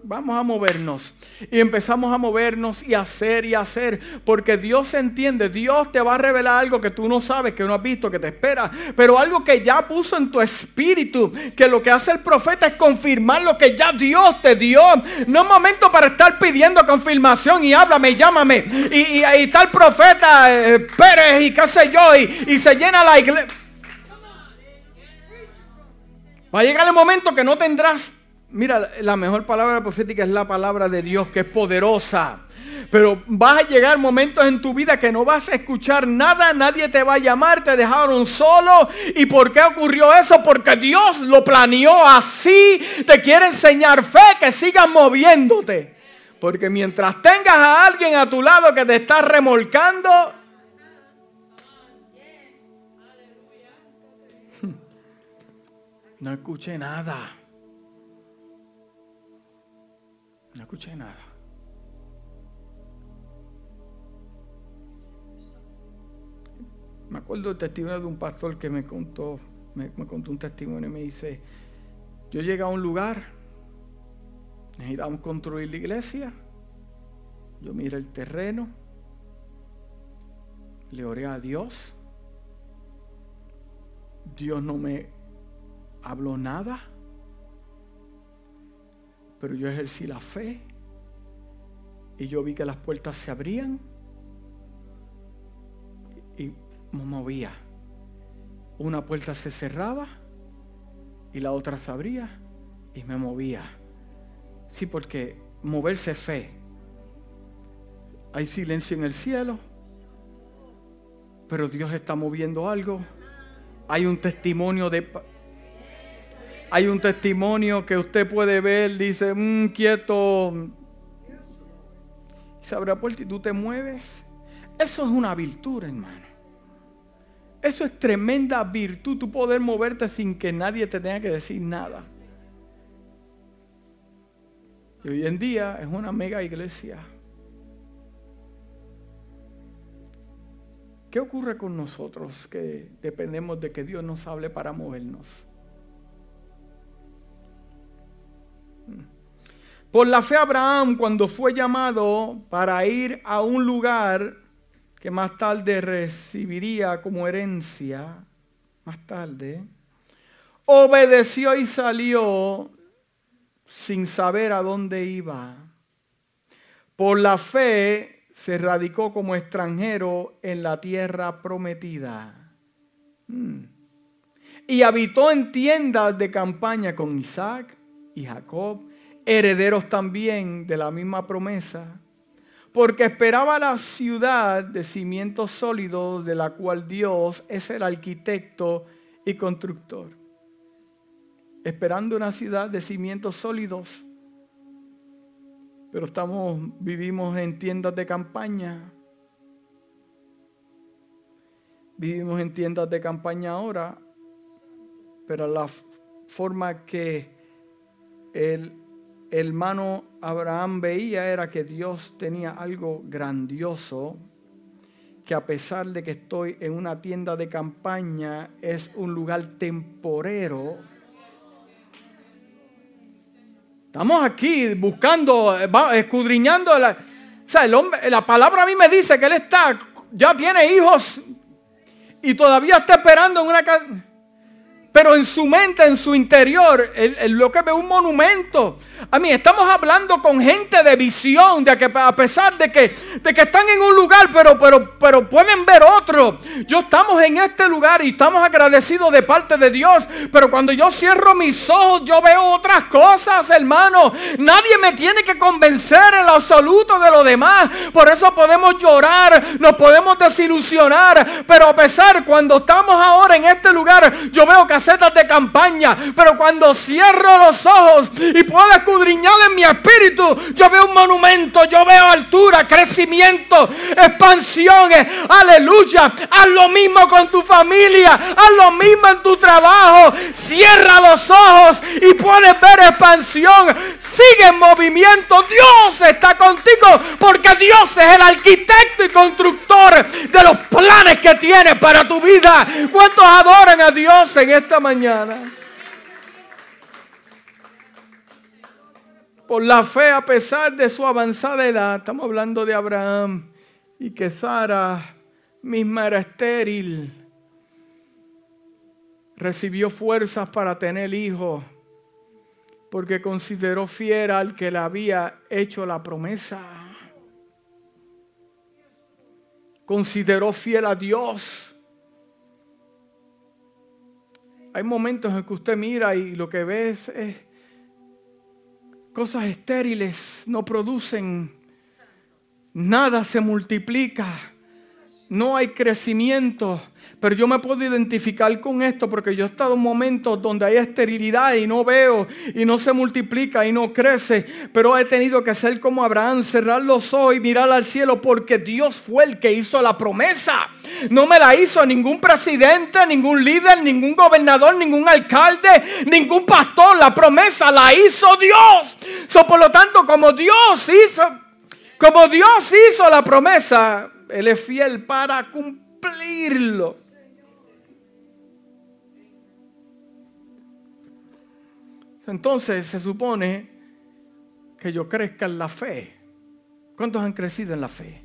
vamos a movernos. Y empezamos a movernos y hacer y hacer, porque Dios entiende, Dios te va a revelar algo que tú no sabes, que no has visto, que te espera, pero algo que ya puso en tu espíritu, que lo que hace el profeta es confirmar lo que ya Dios te dio. No es momento para estar pidiendo confirmación y háblame, llámame. Y, y, tal profeta eh, Pérez y qué sé yo, y, y se llena la iglesia. Va a llegar el momento que no tendrás, mira, la mejor palabra profética es la palabra de Dios que es poderosa. Pero vas a llegar momentos en tu vida que no vas a escuchar nada, nadie te va a llamar, te dejaron solo. ¿Y por qué ocurrió eso? Porque Dios lo planeó así. Te quiere enseñar fe, que sigas moviéndote. Porque mientras tengas a alguien a tu lado que te está remolcando, No escuché nada. No escuché nada. Me acuerdo del testimonio de un pastor que me contó, me, contó un testimonio y me dice, yo llegué a un lugar, necesitamos construir la iglesia, yo miré el terreno, le oré a Dios, Dios no me habló nada, pero yo ejercí la fe y yo vi que las puertas se abrían y me movía. Una puerta se cerraba y la otra se abría y me movía. Sí, porque moverse es fe. Hay silencio en el cielo, pero Dios está moviendo algo. Hay un testimonio de hay un testimonio que usted puede ver, dice, mmm, quieto. Y se abre la puerta y tú te mueves. Eso es una virtud, hermano. Eso es tremenda virtud, tú poder moverte sin que nadie te tenga que decir nada. Y hoy en día es una mega iglesia. ¿Qué ocurre con nosotros que dependemos de que Dios nos hable para movernos? Por la fe Abraham, cuando fue llamado para ir a un lugar que más tarde recibiría como herencia, más tarde, obedeció y salió sin saber a dónde iba. Por la fe se radicó como extranjero en la tierra prometida. Hmm. Y habitó en tiendas de campaña con Isaac y Jacob herederos también de la misma promesa, porque esperaba la ciudad de cimientos sólidos de la cual Dios es el arquitecto y constructor. Esperando una ciudad de cimientos sólidos, pero estamos vivimos en tiendas de campaña. Vivimos en tiendas de campaña ahora, pero la forma que el hermano Abraham veía era que Dios tenía algo grandioso, que a pesar de que estoy en una tienda de campaña, es un lugar temporero. Estamos aquí buscando, escudriñando. La, o sea, el hombre, la palabra a mí me dice que él está, ya tiene hijos y todavía está esperando en una casa. Pero en su mente, en su interior, lo que ve un monumento. A mí estamos hablando con gente de visión, de que a pesar de que, de que están en un lugar, pero, pero, pero pueden ver otro. Yo estamos en este lugar y estamos agradecidos de parte de Dios. Pero cuando yo cierro mis ojos, yo veo otras cosas, hermano. Nadie me tiene que convencer en lo absoluto de lo demás. Por eso podemos llorar, nos podemos desilusionar. Pero a pesar, cuando estamos ahora en este lugar, yo veo que de campaña. Pero cuando cierro los ojos y puedo escudriñar en mi espíritu, yo veo un monumento, yo veo altura, crecimiento, expansiones. Aleluya. Haz lo mismo con tu familia. Haz lo mismo en tu trabajo. Cierra los ojos y puedes ver expansión. Sigue en movimiento. Dios está contigo porque Dios es el arquitecto y constructor de los planes que tiene para tu vida. ¿Cuántos adoran a Dios en esta mañana. Por la fe, a pesar de su avanzada edad, estamos hablando de Abraham y que Sara misma era estéril, recibió fuerzas para tener hijos porque consideró fiel al que le había hecho la promesa. Consideró fiel a Dios hay momentos en que usted mira y lo que ve es, cosas estériles, no producen, nada se multiplica, no hay crecimiento. Pero yo me puedo identificar con esto porque yo he estado en momentos donde hay esterilidad y no veo y no se multiplica y no crece. Pero he tenido que ser como Abraham, cerrar los ojos y mirar al cielo porque Dios fue el que hizo la promesa. No me la hizo ningún presidente, ningún líder, ningún gobernador, ningún alcalde, ningún pastor. La promesa la hizo Dios. Por lo tanto, como Dios hizo, como Dios hizo la promesa, Él es fiel para cumplirlo. Entonces se supone que yo crezca en la fe. ¿Cuántos han crecido en la fe?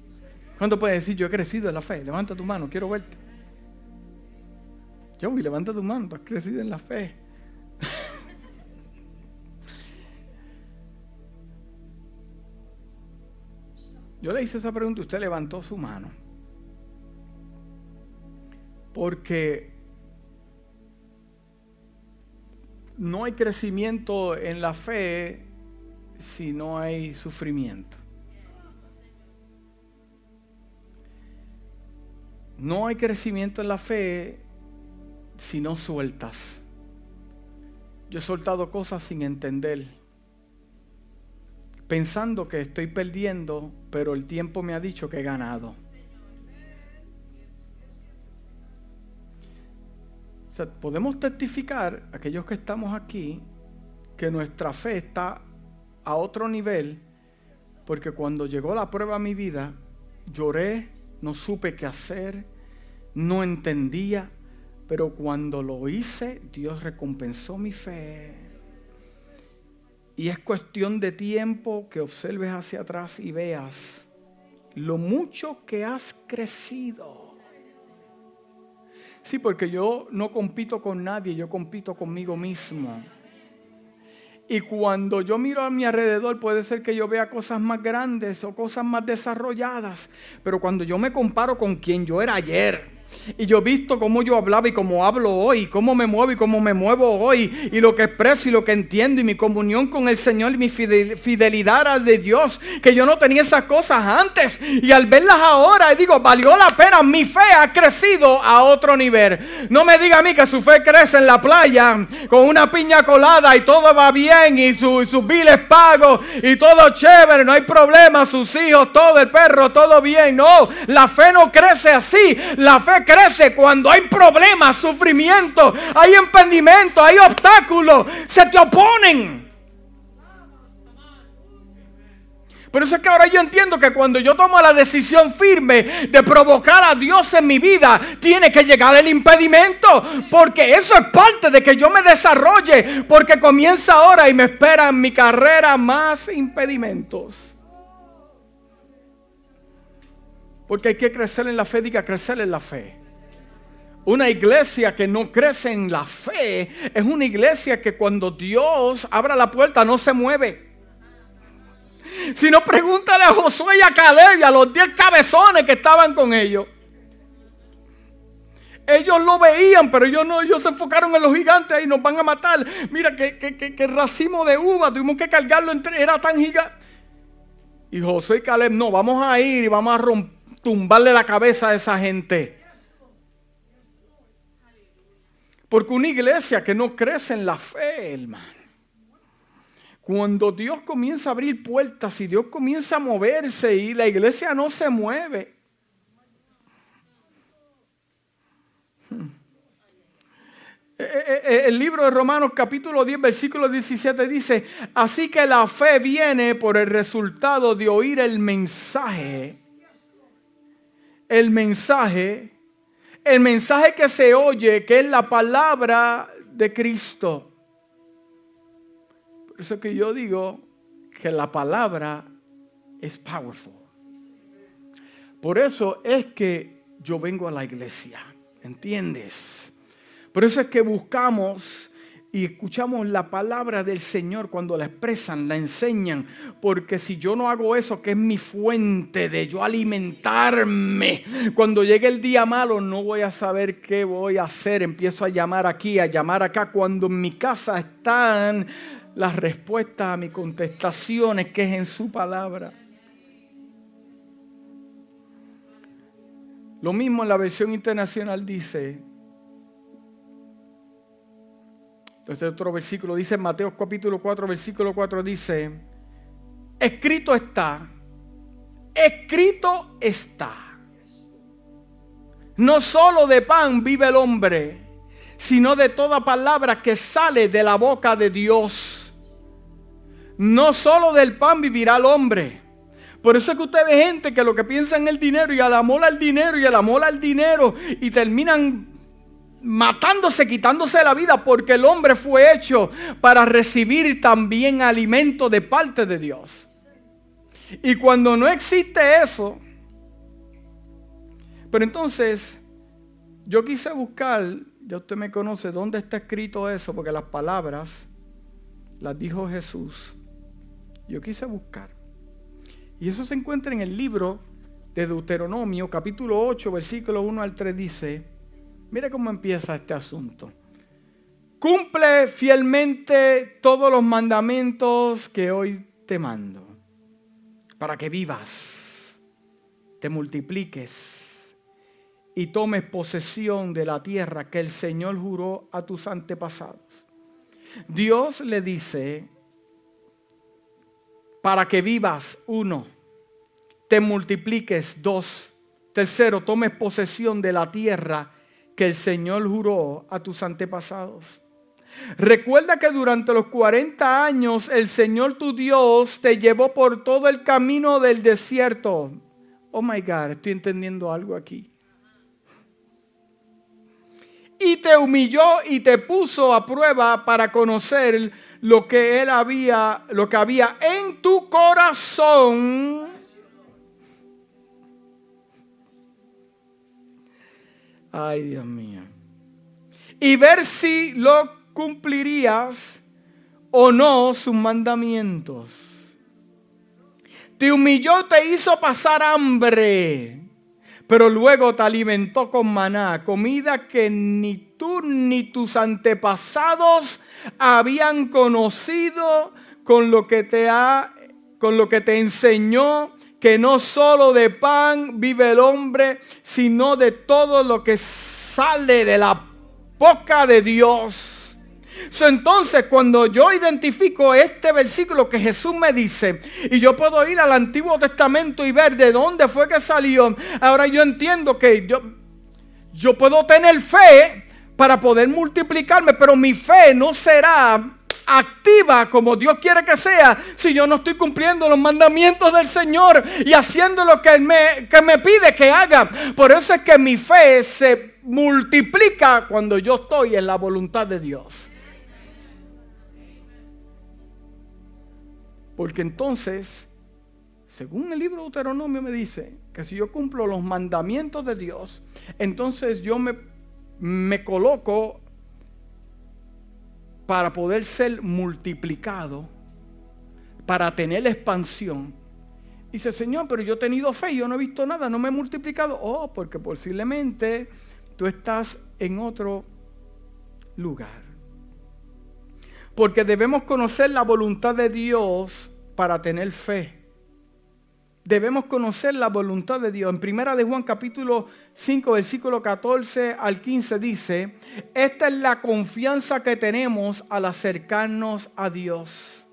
¿Cuántos puede decir yo he crecido en la fe? Levanta tu mano, quiero verte. Joey, levanta tu mano, tú has crecido en la fe. Yo le hice esa pregunta y usted levantó su mano. Porque no hay crecimiento en la fe si no hay sufrimiento. No hay crecimiento en la fe si no sueltas. Yo he soltado cosas sin entender, pensando que estoy perdiendo, pero el tiempo me ha dicho que he ganado. Podemos testificar, aquellos que estamos aquí, que nuestra fe está a otro nivel, porque cuando llegó la prueba a mi vida, lloré, no supe qué hacer, no entendía, pero cuando lo hice, Dios recompensó mi fe. Y es cuestión de tiempo que observes hacia atrás y veas lo mucho que has crecido. Sí, porque yo no compito con nadie, yo compito conmigo mismo. Y cuando yo miro a mi alrededor puede ser que yo vea cosas más grandes o cosas más desarrolladas. Pero cuando yo me comparo con quien yo era ayer, y yo he visto cómo yo hablaba y cómo hablo hoy, cómo me muevo y cómo me muevo hoy, y lo que expreso y lo que entiendo, y mi comunión con el Señor y mi fidelidad a de Dios, que yo no tenía esas cosas antes. Y al verlas ahora, digo, valió la pena, mi fe ha crecido a otro nivel. No me diga a mí que su fe crece en la playa con una piña colada y todo va bien, y, sus biles pagos, y todo chévere, no hay problema, sus hijos, todo el perro, todo bien. No, la fe no crece así. La fe crece cuando hay problemas, sufrimiento, hay impedimento, hay obstáculos, se te oponen. Por eso es que ahora yo entiendo que cuando yo tomo la decisión firme de provocar a Dios en mi vida, tiene que llegar el impedimento. Porque eso es parte de que yo me desarrolle. Porque comienza ahora y me espera en mi carrera más impedimentos. Porque hay que crecer en la fe, diga crecer en la fe. Una iglesia que no crece en la fe es una iglesia que cuando Dios abra la puerta no se mueve. Si no, pregúntale a Josué y a Caleb y a los diez cabezones que estaban con ellos. Ellos lo veían, pero ellos no, ellos se enfocaron en los gigantes y nos van a matar. Mira que, que, racimo de uva, tuvimos que cargarlo entre, era tan gigante. Y Josué y Caleb, no, vamos a ir y vamos a romper tumbarle la cabeza a esa gente. Porque una iglesia que no crece en la fe, hermano. Cuando Dios comienza a abrir puertas y Dios comienza a moverse y la iglesia no se mueve. Eh, eh, eh, el libro de Romanos capítulo 10 versículo 17 dice, así que la fe viene por el resultado de oír el mensaje el mensaje, el mensaje que se oye, que es la palabra de Cristo. Por eso que yo digo que la palabra es powerful. Por eso es que yo vengo a la iglesia, ¿entiendes? Por eso es que buscamos y escuchamos la palabra del Señor cuando la expresan, la enseñan. Porque si yo no hago eso, que es mi fuente de yo alimentarme, cuando llegue el día malo no voy a saber qué voy a hacer. Empiezo a llamar aquí, a llamar acá, cuando en mi casa están las respuestas a mis contestaciones, que es en su palabra. Lo mismo en la versión internacional dice, Entonces otro versículo dice en Mateo capítulo 4, versículo 4 dice, escrito está, escrito está. No solo de pan vive el hombre, sino de toda palabra que sale de la boca de Dios. No solo del pan vivirá el hombre. Por eso es que usted ve gente que lo que piensa en el dinero y al amor al dinero y al amor al dinero y terminan matándose, quitándose la vida, porque el hombre fue hecho para recibir también alimento de parte de Dios. Y cuando no existe eso, pero entonces yo quise buscar, ya usted me conoce, dónde está escrito eso, porque las palabras las dijo Jesús. Yo quise buscar. Y eso se encuentra en el libro de Deuteronomio, capítulo 8, versículo 1 al 3, dice, Mire cómo empieza este asunto. Cumple fielmente todos los mandamientos que hoy te mando, para que vivas, te multipliques y tomes posesión de la tierra que el Señor juró a tus antepasados. Dios le dice, para que vivas, uno, te multipliques, dos, tercero, tomes posesión de la tierra que el Señor juró a tus antepasados. Recuerda que durante los 40 años el Señor tu Dios te llevó por todo el camino del desierto. Oh my God, estoy entendiendo algo aquí. Y te humilló y te puso a prueba para conocer lo que él había, lo que había en tu corazón. Ay, Dios mío. Y ver si lo cumplirías o no sus mandamientos. Te humilló, te hizo pasar hambre, pero luego te alimentó con maná, comida que ni tú ni tus antepasados habían conocido, con lo que te ha, con lo que te enseñó que no solo de pan vive el hombre, sino de todo lo que sale de la boca de Dios. Entonces, cuando yo identifico este versículo que Jesús me dice, y yo puedo ir al Antiguo Testamento y ver de dónde fue que salió, ahora yo entiendo que yo, yo puedo tener fe para poder multiplicarme, pero mi fe no será activa como Dios quiere que sea si yo no estoy cumpliendo los mandamientos del Señor y haciendo lo que me, que me pide que haga. Por eso es que mi fe se multiplica cuando yo estoy en la voluntad de Dios. Porque entonces, según el libro de Deuteronomio me dice que si yo cumplo los mandamientos de Dios, entonces yo me, me coloco para poder ser multiplicado, para tener expansión. Dice, Señor, pero yo he tenido fe, yo no he visto nada, no me he multiplicado. Oh, porque posiblemente tú estás en otro lugar. Porque debemos conocer la voluntad de Dios para tener fe. Debemos conocer la voluntad de Dios. En primera de Juan capítulo 5 versículo 14 al 15 dice, esta es la confianza que tenemos al acercarnos a Dios.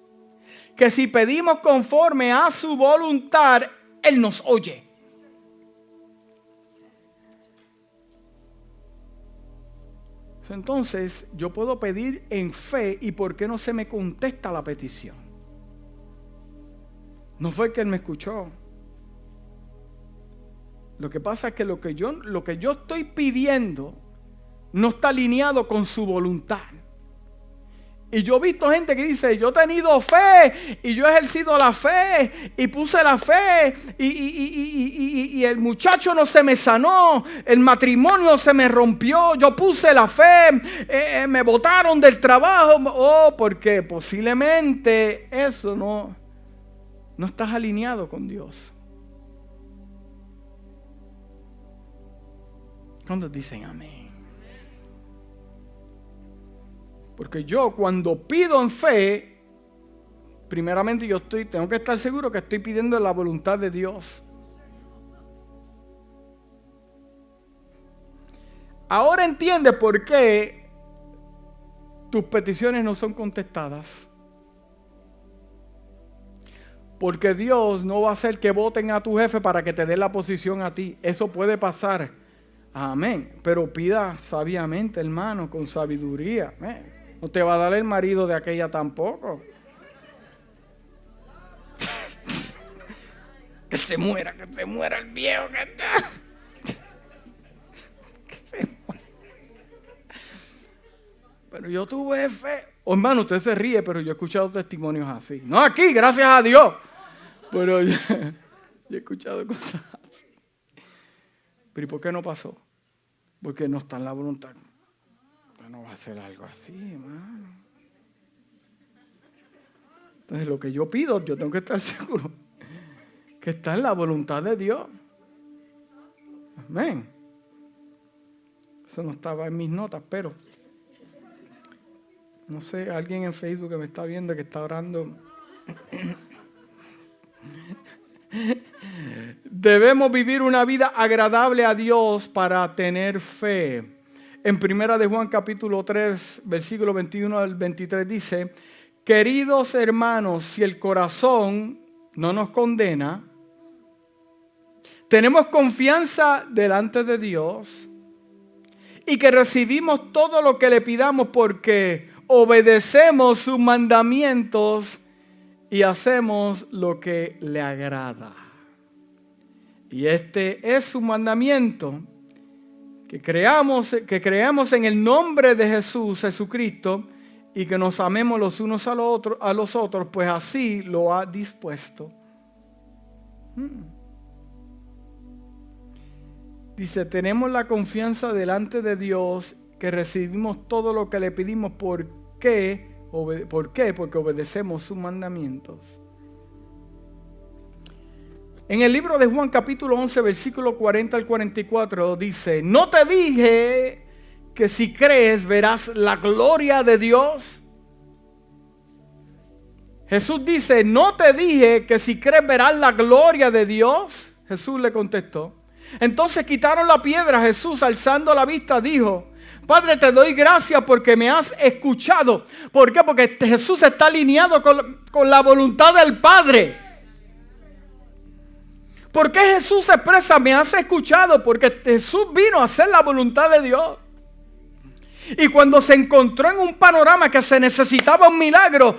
Que si pedimos conforme a su voluntad, Él nos oye. Entonces yo puedo pedir en fe y por qué no se me contesta la petición. No fue que él me escuchó. Lo que pasa es que lo que yo, lo que yo estoy pidiendo no está alineado con su voluntad. Y yo he visto gente que dice, yo he tenido fe y yo he ejercido la fe y puse la fe y, el muchacho no se me sanó, el matrimonio se me rompió, yo puse la fe, eh, eh, me botaron del trabajo. Oh, porque posiblemente eso no, no estás alineado con Dios. ¿Cuántos dicen amén? Porque yo cuando pido en fe, primeramente yo estoy, tengo que estar seguro que estoy pidiendo la voluntad de Dios. Ahora entiende por qué tus peticiones no son contestadas. Porque Dios no va a hacer que voten a tu jefe para que te dé la posición a ti. Eso puede pasar. Amén. Pero pida sabiamente, hermano, con sabiduría. No te va a dar el marido de aquella tampoco. que se muera, que se muera el viejo que está. que se muera. Pero yo tuve fe. Oh, hermano, usted se ríe, pero yo he escuchado testimonios así. No aquí, gracias a Dios. Pero yo, he escuchado cosas así. Pero ¿y por qué no pasó? Porque no está en la voluntad no va a ser algo así, hermano. Entonces lo que yo pido, yo tengo que estar seguro que está en la voluntad de Dios. Amén. Eso no estaba en mis notas, pero no sé, alguien en Facebook que me está viendo que está orando. Debemos vivir una vida agradable a Dios para tener fe en Primera de Juan capítulo 3, versículo 21 al 23 dice, queridos hermanos, si el corazón no nos condena, tenemos confianza delante de Dios y que recibimos todo lo que le pidamos porque obedecemos sus mandamientos y hacemos lo que le agrada. Y este es su mandamiento, que creamos, que creamos en el nombre de Jesús, Jesucristo, y que nos amemos los unos a los otros, a los otros pues así lo ha dispuesto. Hmm. Dice, tenemos la confianza delante de Dios que recibimos todo lo que le pedimos. ¿Por qué? ¿Por qué? Porque obedecemos sus mandamientos. En el libro de Juan capítulo 11, versículo 40 al 44 dice, no te dije que si crees verás la gloria de Dios. Jesús dice, no te dije que si crees verás la gloria de Dios. Jesús le contestó. Entonces quitaron la piedra. Jesús, alzando la vista, dijo, Padre, te doy gracias porque me has escuchado. ¿Por qué? Porque Jesús está alineado con, con la voluntad del Padre. ¿Por qué Jesús expresa, me has escuchado? Porque Jesús vino a hacer la voluntad de Dios. Y cuando se encontró en un panorama que se necesitaba un milagro,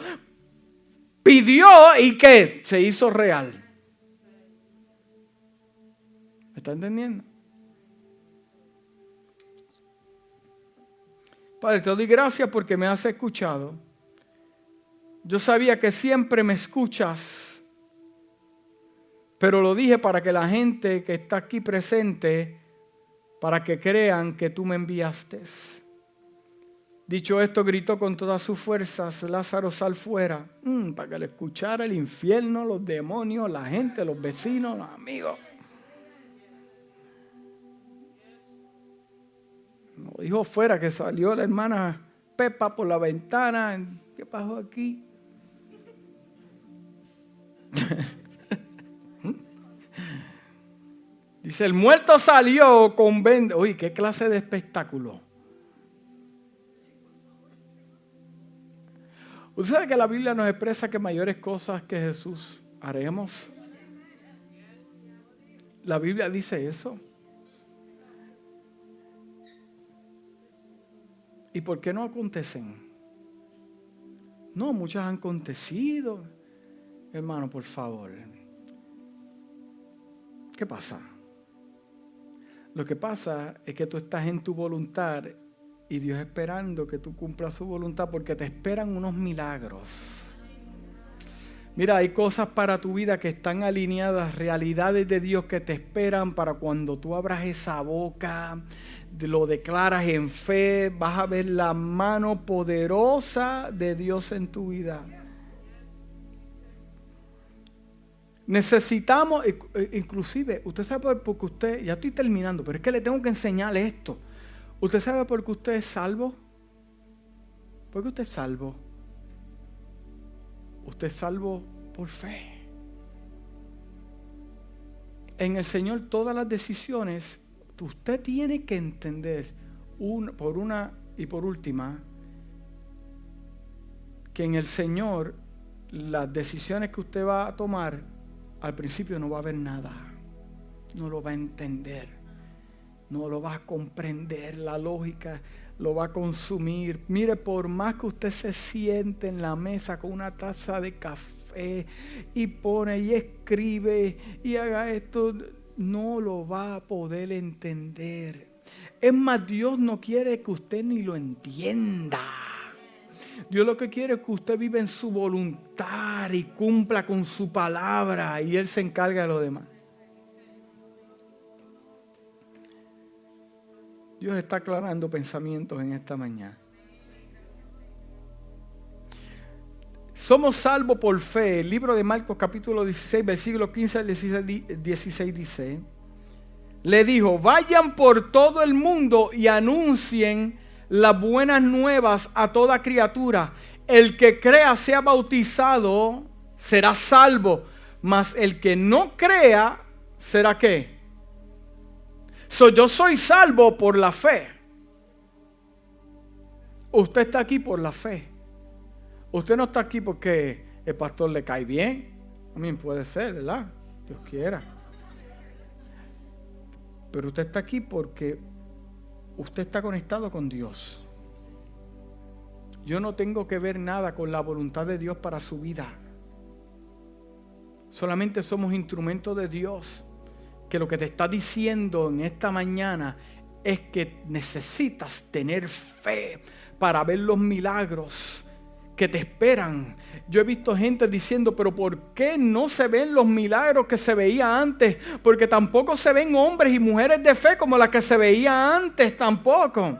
pidió y que se hizo real. ¿Me está entendiendo? Padre, te doy gracias porque me has escuchado. Yo sabía que siempre me escuchas, pero lo dije para que la gente que está aquí presente, para que crean que tú me enviaste. Dicho esto, gritó con todas sus fuerzas, Lázaro, sal fuera, mm, para que le escuchara el infierno, los demonios, la gente, los vecinos, los amigos. No dijo fuera que salió la hermana Pepa por la ventana. ¿Qué pasó aquí? Dice, el muerto salió con venda. Uy, qué clase de espectáculo. ¿Usted sabe que la Biblia nos expresa que mayores cosas que Jesús haremos? La Biblia dice eso. ¿Y por qué no acontecen? No, muchas han acontecido. Hermano, por favor. ¿Qué pasa? Lo que pasa es que tú estás en tu voluntad y Dios esperando que tú cumplas su voluntad porque te esperan unos milagros. Mira, hay cosas para tu vida que están alineadas, realidades de Dios que te esperan para cuando tú abras esa boca, lo declaras en fe, vas a ver la mano poderosa de Dios en tu vida. Necesitamos, inclusive, usted sabe porque usted, ya estoy terminando, pero es que le tengo que enseñarle esto. ¿Usted sabe por qué usted es salvo? ¿Por qué usted es salvo? Usted es salvo por fe. En el Señor todas las decisiones, usted tiene que entender por una y por última que en el Señor las decisiones que usted va a tomar al principio no va a haber nada, no lo va a entender no lo va a comprender, la lógica lo va a consumir. Mire, por más que usted se siente en la mesa con una taza de café y pone y escribe y haga esto, no lo va a poder entender. Es más, Dios no quiere que usted ni lo entienda. Dios lo que quiere es que usted viva en su voluntad y cumpla con su palabra y Él se encarga de lo demás. Dios está aclarando pensamientos en esta mañana. Somos salvos por fe. El libro de Marcos capítulo 16, versículo 15 al 16 dice, le dijo, vayan por todo el mundo y anuncien las buenas nuevas a toda criatura. El que crea sea bautizado será salvo, mas el que no crea será qué? yo soy salvo por la fe. Usted está aquí por la fe. Usted no está aquí porque el pastor le cae bien. A mí puede ser, ¿verdad? Dios quiera. Pero usted está aquí porque usted está conectado con Dios. Yo no tengo que ver nada con la voluntad de Dios para su vida. Solamente somos instrumentos de Dios. Que lo que te está diciendo en esta mañana es que necesitas tener fe para ver los milagros que te esperan. Yo he visto gente diciendo, pero ¿por qué no se ven los milagros que se veía antes? Porque tampoco se ven hombres y mujeres de fe como las que se veía antes tampoco.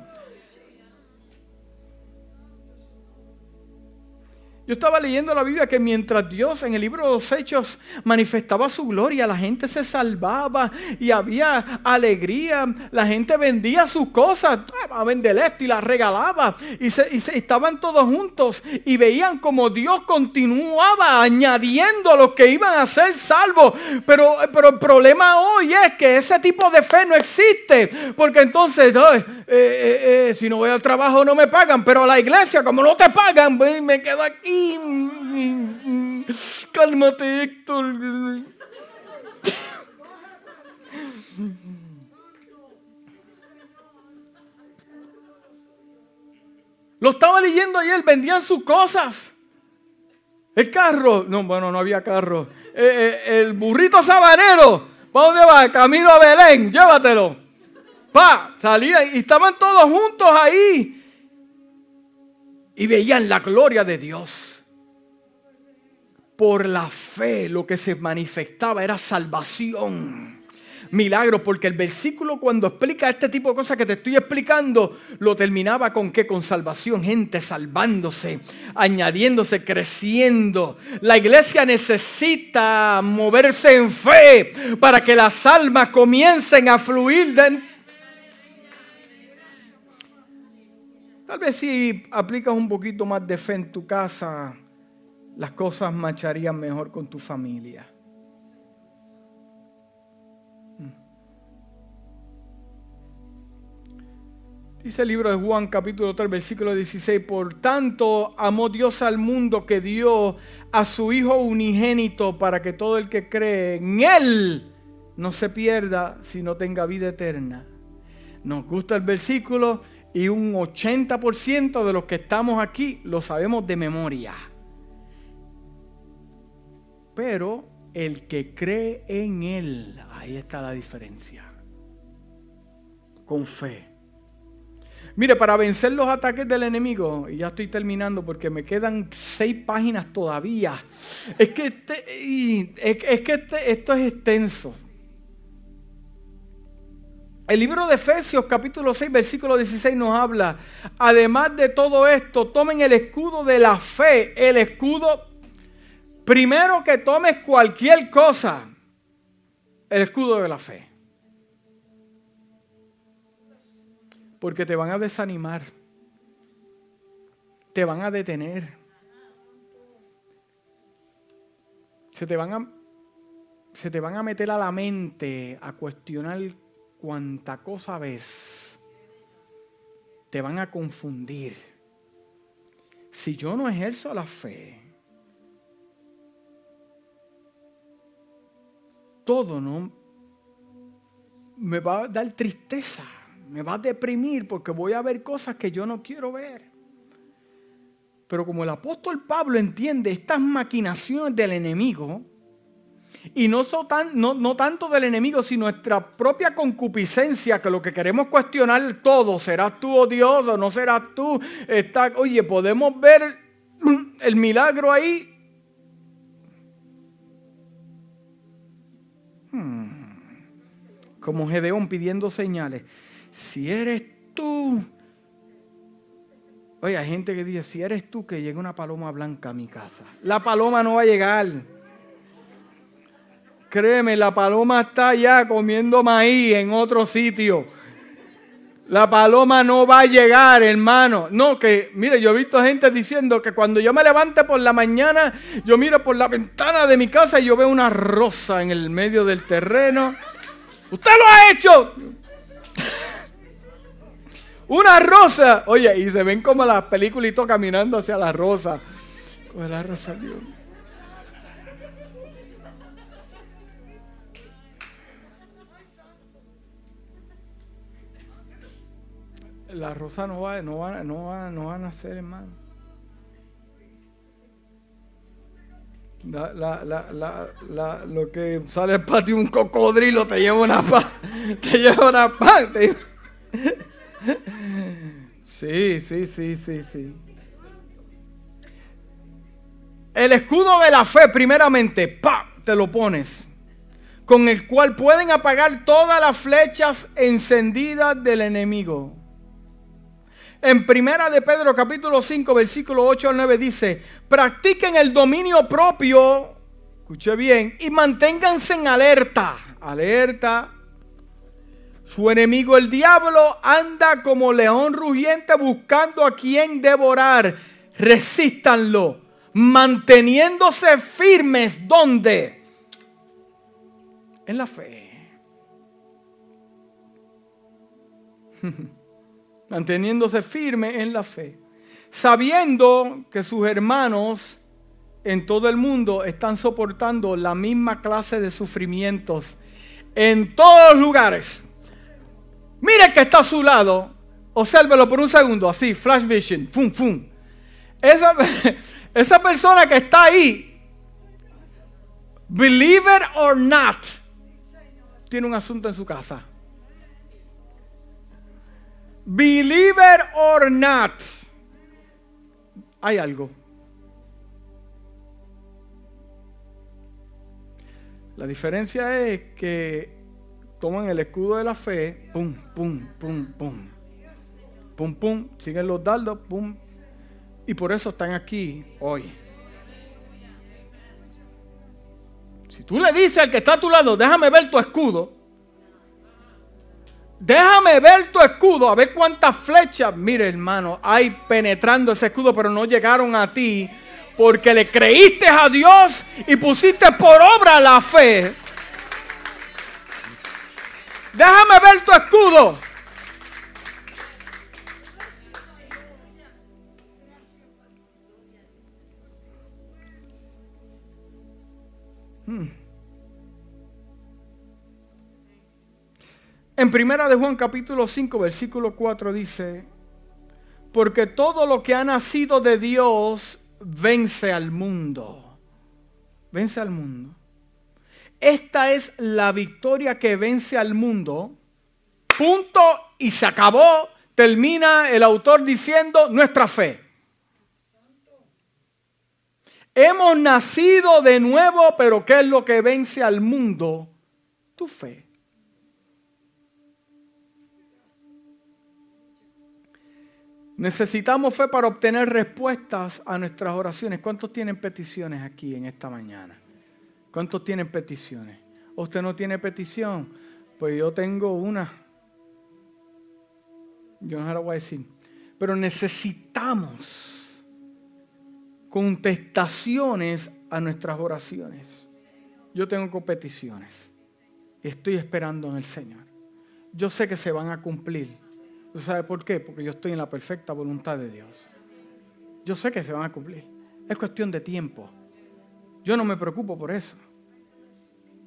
Yo estaba leyendo la Biblia que mientras Dios en el libro de los Hechos manifestaba su gloria, la gente se salvaba y había alegría. La gente vendía sus cosas, a vender esto y las regalaba. Y, se, estaban todos juntos y veían como Dios continuaba añadiendo a los que iban a ser salvos. Pero, pero el problema hoy es que ese tipo de fe no existe. Porque entonces, eh, eh, eh, si no voy al trabajo no me pagan. Pero a la iglesia, como no te pagan, me quedo aquí Cálmate, Héctor. Lo estaba leyendo ayer, vendían sus cosas. El carro, no, bueno, no había carro. Eh, eh, el burrito sabanero, ¿para dónde va? Camino a Belén, llévatelo. Pa, salían y estaban todos juntos ahí y veían la gloria de Dios. Por la fe lo que se manifestaba era salvación. Milagro, porque el versículo cuando explica este tipo de cosas que te estoy explicando, lo terminaba con qué? Con salvación, gente salvándose, añadiéndose, creciendo. La iglesia necesita moverse en fe para que las almas comiencen a fluir dentro Tal vez si aplicas un poquito más de fe en tu casa, las cosas marcharían mejor con tu familia. Mm. Dice el libro de Juan capítulo 3 versículo 16, por tanto amó Dios al mundo que dio a su Hijo unigénito para que todo el que cree en Él no se pierda, sino tenga vida eterna. Nos gusta el versículo y un 80% de los que estamos aquí lo sabemos de memoria. Pero el que cree en Él, ahí está la diferencia. Con fe. Mire, para vencer los ataques del enemigo, y ya estoy terminando porque me quedan seis páginas todavía. Es que, este, es que este, esto es extenso. El libro de Efesios capítulo 6 versículo 16 nos habla, además de todo esto, tomen el escudo de la fe, el escudo, primero que tomes cualquier cosa, el escudo de la fe. Porque te van a desanimar, te van a detener, se te van a, se te van a meter a la mente a cuestionar cuanta cosa ves, te van a confundir. Si yo no ejerzo la fe, todo no me va a dar tristeza, me va a deprimir porque voy a ver cosas que yo no quiero ver. Pero como el apóstol Pablo entiende estas maquinaciones del enemigo, y no, no, tanto del enemigo, sino nuestra propia concupiscencia, que lo que queremos cuestionar todo, ¿serás tú, oh Dios, o no serás tú? Está, oye, podemos ver el milagro ahí. Hmm. Como Gedeón pidiendo señales. Si eres tú, oye, hay gente que dice, si eres tú que llegue una paloma blanca a mi casa. La paloma no va a llegar. Créeme, la paloma está ya comiendo maíz en otro sitio. La paloma no va a llegar, hermano. No, que, mire, yo he visto gente diciendo que cuando yo me levante por la mañana, yo miro por la ventana de mi casa y yo veo una rosa en el medio del terreno. ¡Usted lo ha hecho! una rosa. Oye, y se ven como las peliculitos caminando hacia la rosa. Con la rosa, Dios. La rosa no va, no va, no va, no va a nacer, hermano. La, la, la, lo que sale al patio un cocodrilo te lleva una pan. Te lleva una pan. Sí, sí, sí, sí, sí. El escudo de la fe, primeramente, pa, te lo pones. Con el cual pueden apagar todas las flechas encendidas del enemigo. En primera de Pedro capítulo 5 versículo 8 al 9 dice, practiquen el dominio propio, escuche bien, y manténganse en alerta, alerta, su enemigo el diablo anda como león rugiente buscando a quien devorar. Resístanlo, manteniéndose firmes. ¿Dónde? En la fe. manteniéndose firme en la fe. Sabiendo que sus hermanos en todo el mundo están soportando la misma clase de sufrimientos en todos los lugares. Mire que está a su lado. Obsérvelo por un segundo, así, flash vision, pum, pum. Esa, esa persona que está ahí, believe it or not, tiene un asunto en su casa. Believe it or not, hay algo. La diferencia es que toman el escudo de la fe, pum, pum, pum, pum. Pum, pum, siguen los dardos, pum. Y por eso están aquí hoy. Si tú le dices al que está a tu lado, déjame ver tu escudo. Déjame ver tu escudo, a ver cuántas flechas, mire hermano, hay penetrando ese escudo, pero no llegaron a ti porque le creíste a Dios y pusiste por obra la fe. Déjame ver tu escudo. En primera de Juan capítulo 5 versículo 4 dice, porque todo lo que ha nacido de Dios vence al mundo. Vence al mundo. Esta es la victoria que vence al mundo. Punto y se acabó. Termina el autor diciendo nuestra fe. Hemos nacido de nuevo, pero ¿qué es lo que vence al mundo? Tu fe. Necesitamos fe para obtener respuestas a nuestras oraciones. ¿Cuántos tienen peticiones aquí en esta mañana? ¿Cuántos tienen peticiones? ¿Usted no tiene petición? Pues yo tengo una. Yo no la voy a decir. Pero necesitamos contestaciones a nuestras oraciones. Yo tengo peticiones. Estoy esperando en el Señor. Yo sé que se van a cumplir. ¿Usted sabe por qué? Porque yo estoy en la perfecta voluntad de Dios. Yo sé que se van a cumplir. Es cuestión de tiempo. Yo no me preocupo por eso.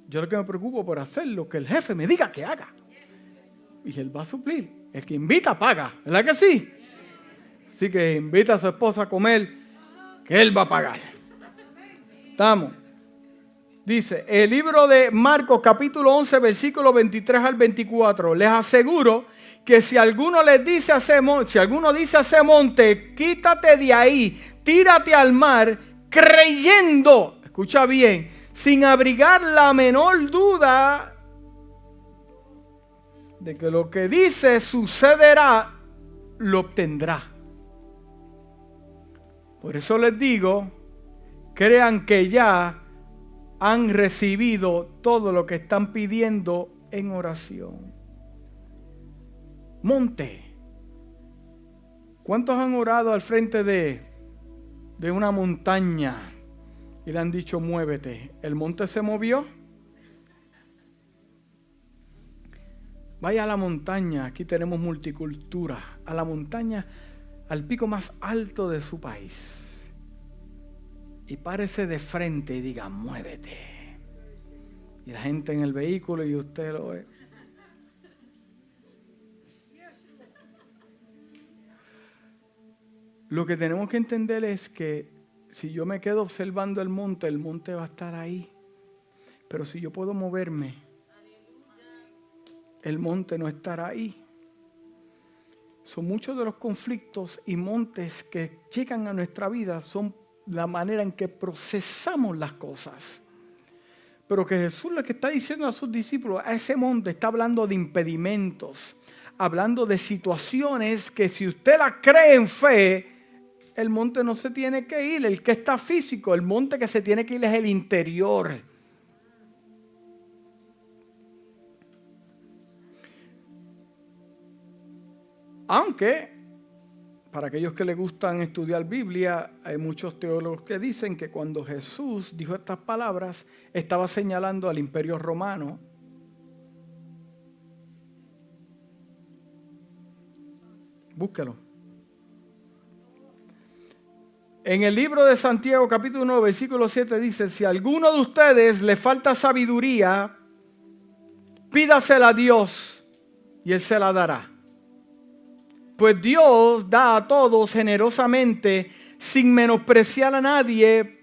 Yo lo que me preocupo por hacer lo que el jefe me diga que haga. Y él va a suplir. El que invita paga, ¿verdad que sí? Así que invita a su esposa a comer, que él va a pagar. Estamos. Dice, el libro de Marcos capítulo 11, versículo 23 al 24. Les aseguro que si alguno les dice a ese monte, si alguno dice a ese monte, quítate de ahí, tírate al mar, creyendo, escucha bien, sin abrigar la menor duda de que lo que dice sucederá, lo obtendrá. Por eso les digo, crean que ya han recibido todo lo que están pidiendo en oración. Monte. ¿Cuántos han orado al frente de, de una montaña? y le han dicho, muévete. El monte se movió. Vaya a la montaña, aquí tenemos multicultura, a la montaña, al pico más alto de su país. Y párese de frente y diga, muévete. Y la gente en el vehículo y usted lo ve. Lo que tenemos que entender es que si yo me quedo observando el monte, el monte va a estar ahí. Pero si yo puedo moverme, el monte no estará ahí. Son muchos de los conflictos y montes que llegan a nuestra vida, son la manera en que procesamos las cosas. Pero que Jesús lo que está diciendo a sus discípulos, a ese monte está hablando de impedimentos, hablando de situaciones que si usted la cree en fe, el monte no se tiene que ir, el que está físico, el monte que se tiene que ir es el interior. Aunque, para aquellos que les gustan estudiar Biblia, hay muchos teólogos que dicen que cuando Jesús dijo estas palabras, estaba señalando al imperio romano. Búsquelo. En el libro de Santiago capítulo 9 versículo 7 dice, si a alguno de ustedes le falta sabiduría, pídasela a Dios y Él se la dará. Pues Dios da a todos generosamente sin menospreciar a nadie,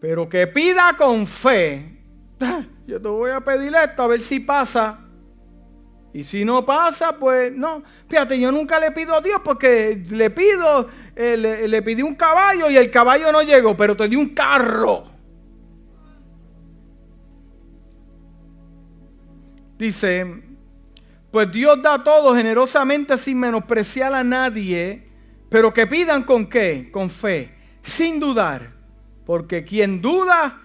pero que pida con fe. Yo te voy a pedir esto a ver si pasa. Y si no pasa, pues no. Fíjate, yo nunca le pido a Dios porque le pido eh, le, pedí un caballo y el caballo no llegó, pero te di un carro. Dice, pues Dios da todo generosamente sin menospreciar a nadie, pero que pidan con qué, con fe, sin dudar, porque quien duda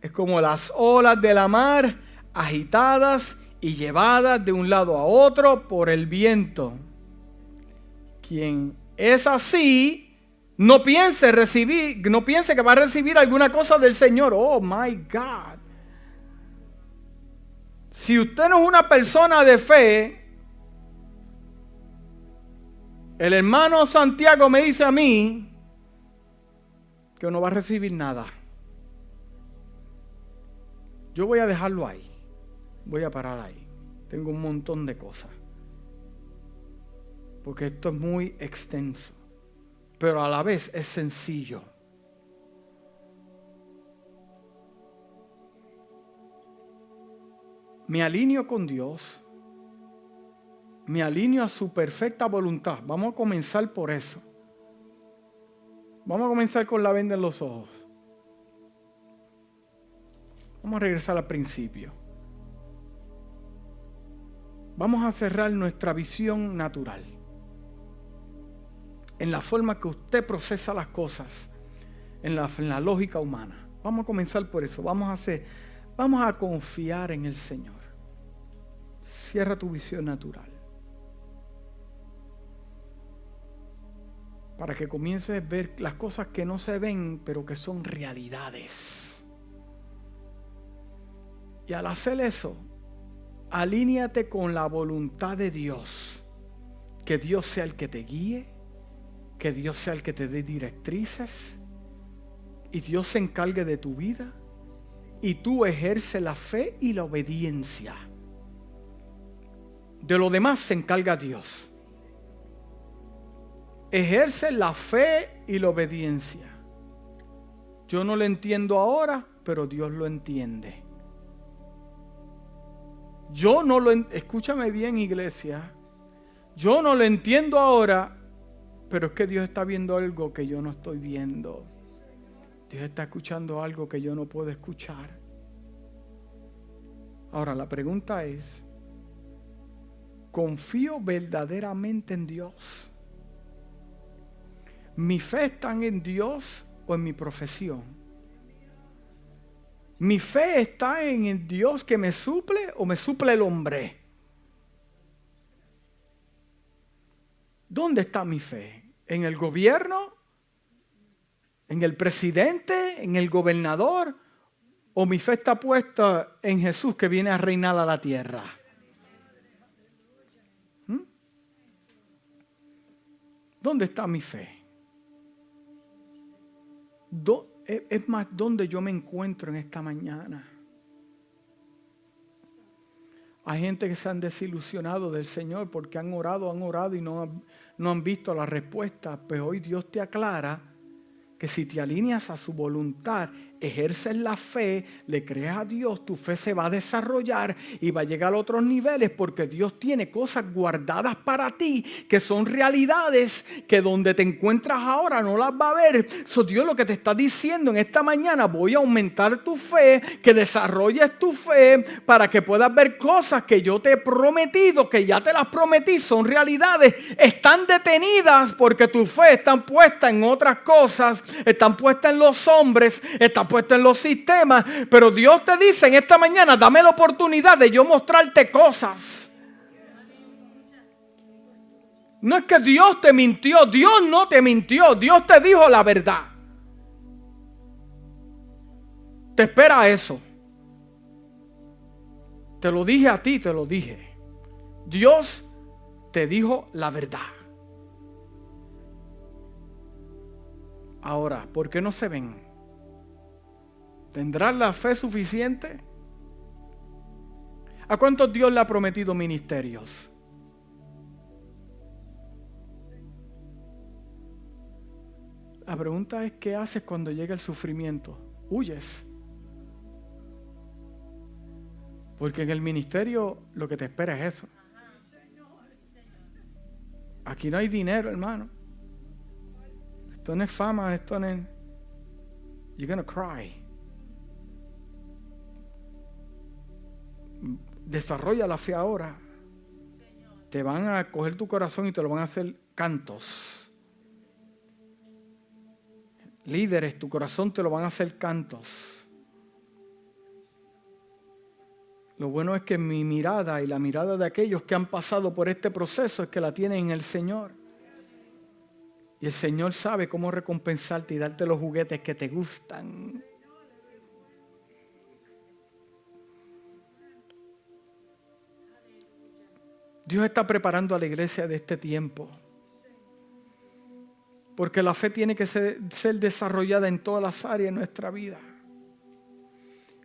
es como las olas de la mar agitadas y llevadas de un lado a otro por el viento. Quien es así, no piense recibir, no piense que va a recibir alguna cosa del Señor. Oh my God. Si usted no es una persona de fe, el hermano Santiago me dice a mí que no va a recibir nada. Yo voy a dejarlo ahí. Voy a parar ahí. Tengo un montón de cosas porque esto es muy extenso, pero a la vez es sencillo. Me alineo con Dios, me alineo a su perfecta voluntad. Vamos a comenzar por eso. Vamos a comenzar con la venda en los ojos. Vamos a regresar al principio. Vamos a cerrar nuestra visión natural en la forma que usted procesa las cosas, en la, en la lógica humana. Vamos a comenzar por eso. Vamos a hacer, vamos a confiar en el Señor. Cierra tu visión natural. Para que comiences a ver las cosas que no se ven, pero que son realidades. Y al hacer eso, alíñate con la voluntad de Dios. Que Dios sea el que te guíe, que Dios sea el que te dé directrices y Dios se encargue de tu vida y tú ejerce la fe y la obediencia. De lo demás se encarga Dios. Ejerce la fe y la obediencia. Yo no lo entiendo ahora, pero Dios lo entiende. Yo no lo escúchame bien, iglesia. Yo no lo entiendo ahora, pero es que Dios está viendo algo que yo no estoy viendo. Dios está escuchando algo que yo no puedo escuchar. Ahora la pregunta es, ¿confío verdaderamente en Dios? ¿Mi fe está en Dios o en mi profesión? ¿Mi fe está en el Dios que me suple o me suple el hombre? ¿Dónde está mi fe? En el gobierno, en el presidente, en el gobernador, o mi fe está puesta en Jesús que viene a reinar a la tierra. ¿Mm? ¿Dónde está mi fe? es más, ¿dónde yo me encuentro en esta mañana? Hay gente que se han desilusionado del Señor porque han orado, han orado y no, no han visto la respuesta. Pero hoy Dios te aclara que si te alineas a su voluntad, ejerces la fe, le crees a Dios, tu fe se va a desarrollar y va a llegar a otros niveles porque Dios tiene cosas guardadas para ti que son realidades que donde te encuentras ahora no las va a ver. So Dios lo que te está diciendo en esta mañana, voy a aumentar tu fe, que desarrolles tu fe para que puedas ver cosas que yo te he prometido, que ya te las prometí, son realidades, están detenidas porque tu fe está puesta en otras cosas, están puestas en los hombres, están puesto en los sistemas, pero Dios te dice en esta mañana, dame la oportunidad de yo mostrarte cosas. No es que Dios te mintió, Dios no te mintió, Dios te dijo la verdad. Te espera eso. Te lo dije a ti, te lo dije. Dios te dijo la verdad. Ahora, ¿por qué no se ven? ¿Tendrás la fe suficiente? ¿A cuántos Dios le ha prometido ministerios? La pregunta es, ¿qué haces cuando llega el sufrimiento? ¿Huyes? Porque en el ministerio lo que te espera es eso. Aquí no hay dinero, hermano. Esto no es fama, esto no es... You're gonna cry. Desarrolla la fe ahora, te van a coger tu corazón y te lo van a hacer cantos. Líderes, tu corazón te lo van a hacer cantos. Lo bueno es que mi mirada y la mirada de aquellos que han pasado por este proceso es que la tienen en el Señor. Y el Señor sabe cómo recompensarte y darte los juguetes que te gustan. Dios está preparando a la iglesia de este tiempo. Porque la fe tiene que ser, desarrollada en todas las áreas de nuestra vida.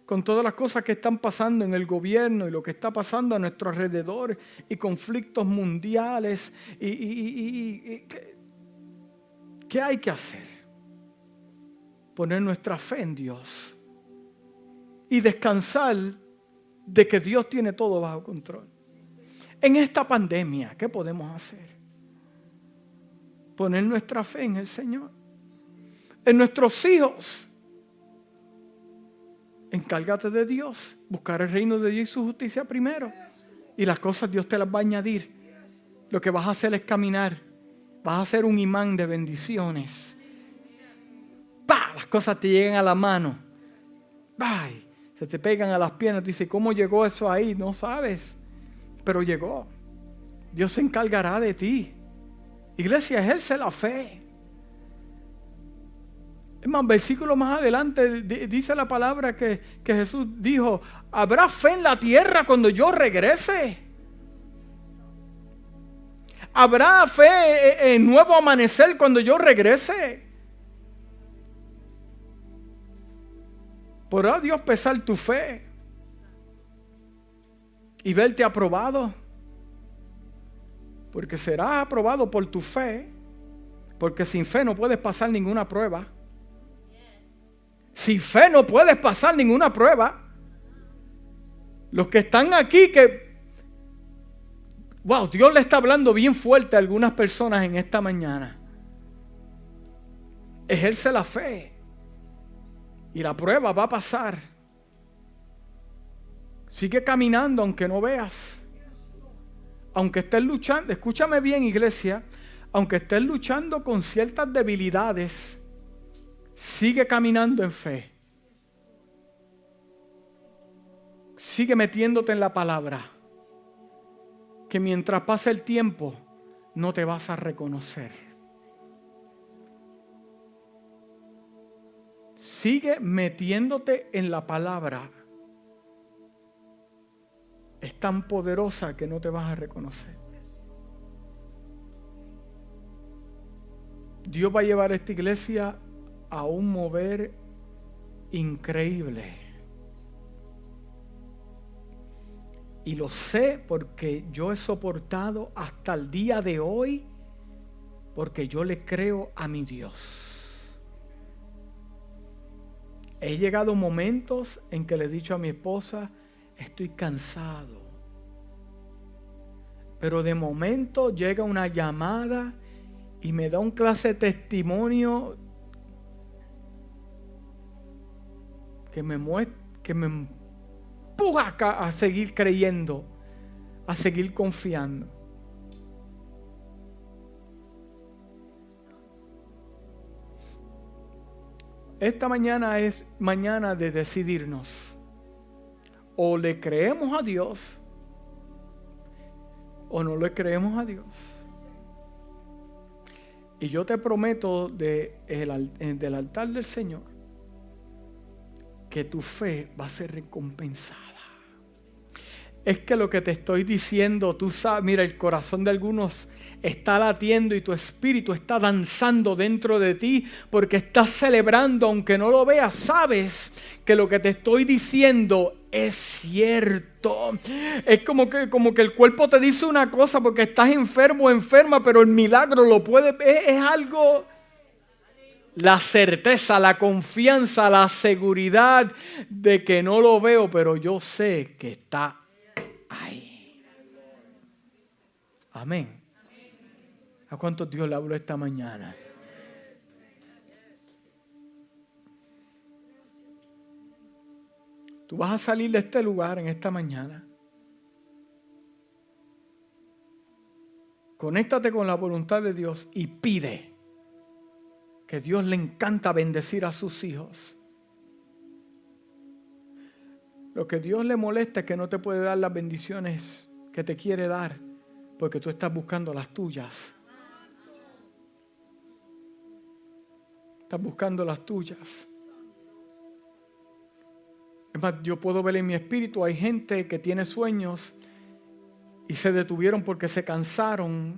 Con todas las cosas que están pasando en el gobierno y lo que está pasando a nuestro alrededor y conflictos mundiales. ¿Qué hay que hacer? Poner nuestra fe en Dios y descansar de que Dios tiene todo bajo control en esta pandemia, ¿qué podemos hacer? Poner nuestra fe en el Señor, en nuestros hijos. Encárgate de Dios, buscar el reino de Dios y su justicia primero. Y las cosas Dios te las va a añadir. Lo que vas a hacer es caminar. Vas a ser un imán de bendiciones. ¡Pah! Las cosas te llegan a la mano. ¡Ay! Se te pegan a las piernas. Tú dices, ¿cómo llegó eso ahí? No sabes pero llegó. Dios se encargará de ti. Iglesia, ejerce la fe. Más, versículo más adelante dice la palabra que, que Jesús dijo, habrá fe en la tierra cuando yo regrese. Habrá fe en nuevo amanecer cuando yo regrese. ¿Podrá Dios pesar tu fe? Y verte aprobado. Porque serás aprobado por tu fe. Porque sin fe no puedes pasar ninguna prueba. Sin fe no puedes pasar ninguna prueba. Los que están aquí que... Wow, Dios le está hablando bien fuerte a algunas personas en esta mañana. Ejerce la fe. Y la prueba va a pasar. Sigue caminando aunque no veas. Aunque estés luchando, escúchame bien iglesia, aunque estés luchando con ciertas debilidades, sigue caminando en fe. Sigue metiéndote en la palabra. Que mientras pase el tiempo, no te vas a reconocer. Sigue metiéndote en la palabra es tan poderosa que no te vas a reconocer. Dios va a llevar a esta iglesia a un mover increíble. Y lo sé porque yo he soportado hasta el día de hoy, porque yo le creo a mi Dios. He llegado momentos en que le he dicho a mi esposa, estoy cansado. Pero de momento llega una llamada y me da un clase de testimonio que me muestra, que me empuja a seguir creyendo, a seguir confiando. Esta mañana es mañana de decidirnos. O le creemos a Dios o no le creemos a Dios. Y yo te prometo de del altar del Señor que tu fe va a ser recompensada. Es que lo que te estoy diciendo, tú sabes, mira, el corazón de algunos está latiendo y tu espíritu está danzando dentro de ti porque estás celebrando, aunque no lo veas, sabes que lo que te estoy diciendo es cierto. Es como que, como que el cuerpo te dice una cosa porque estás enfermo o enferma, pero el milagro lo puede ver. Es algo la certeza, la confianza, la seguridad de que no lo veo, pero yo sé que está ahí. Amén. ¿A cuánto Dios le habló esta mañana? Tú vas a salir de este lugar en esta mañana. Conéctate con la voluntad de Dios y pide que Dios le encanta bendecir a sus hijos. Lo que Dios le molesta es que no te puede dar las bendiciones que te quiere dar porque tú estás buscando las tuyas. Estás buscando las tuyas. Es más, yo puedo ver en mi espíritu, hay gente que tiene sueños y se detuvieron porque se cansaron.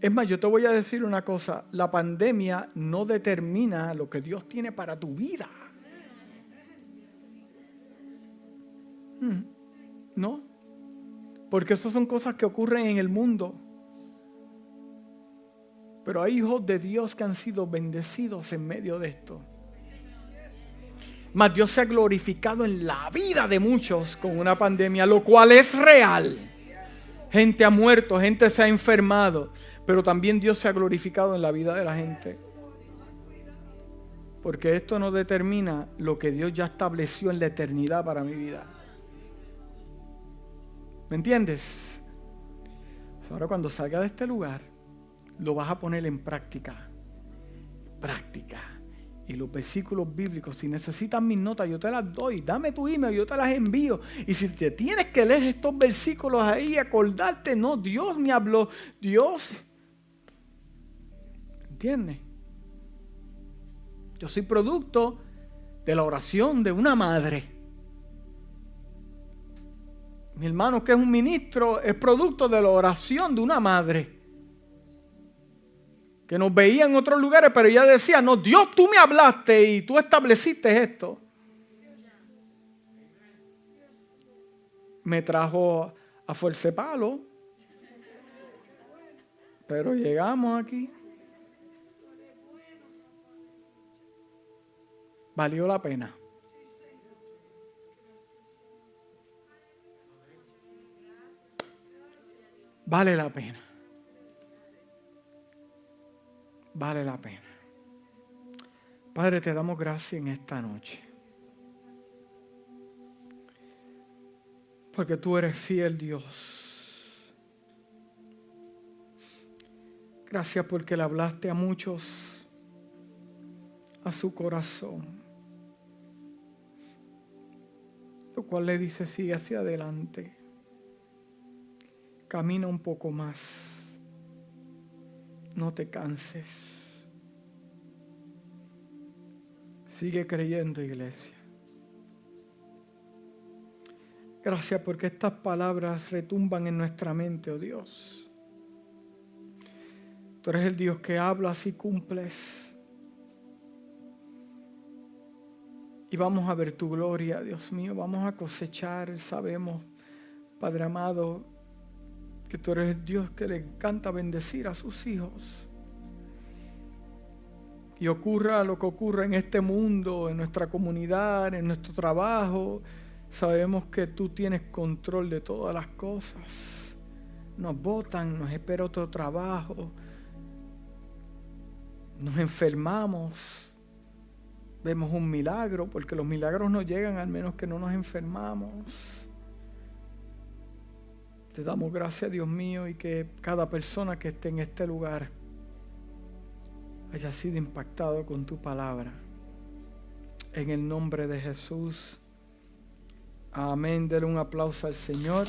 Es más, yo te voy a decir una cosa, la pandemia no determina lo que Dios tiene para tu vida. Hmm. No, porque esas son cosas que ocurren en el mundo. Pero hay hijos de Dios que han sido bendecidos en medio de esto. Mas Dios se ha glorificado en la vida de muchos con una pandemia, lo cual es real. Gente ha muerto, gente se ha enfermado, pero también Dios se ha glorificado en la vida de la gente. Porque esto no determina lo que Dios ya estableció en la eternidad para mi vida. ¿Me entiendes? Ahora cuando salga de este lugar, lo vas a poner en práctica. Práctica. Y los versículos bíblicos, si necesitas mis notas, yo te las doy. Dame tu email, yo te las envío. Y si te tienes que leer estos versículos ahí, acordarte, no, Dios me habló. Dios. ¿Entiendes? Yo soy producto de la oración de una madre. Mi hermano que es un ministro es producto de la oración de una madre que nos veía en otros lugares, pero ella decía, no, Dios tú me hablaste y tú estableciste esto. Me trajo a Fuerza Palo, pero llegamos aquí. Valió la pena. Vale la pena. Vale la pena. Padre, te damos gracias en esta noche. Porque tú eres fiel Dios. Gracias porque le hablaste a muchos, a su corazón. Lo cual le dice, sigue hacia adelante. Camina un poco más. No te canses. Sigue creyendo, iglesia. Gracias porque estas palabras retumban en nuestra mente, oh Dios. Tú eres el Dios que hablas y cumples. y vamos a ver tu gloria, Dios mío. Vamos a cosechar, sabemos, Padre amado, que tú eres Dios que le encanta bendecir a sus hijos. Y ocurra lo que ocurra en este mundo, en nuestra comunidad, en nuestro trabajo, sabemos que tú tienes control de todas las cosas. Nos votan, nos espera otro trabajo, nos enfermamos, vemos un milagro, porque los milagros no llegan al menos que no nos enfermamos. Te damos gracias, Dios mío, y que cada persona que esté en este lugar haya sido impactado con tu palabra. En el nombre de Jesús. Amén. Denle un aplauso al Señor.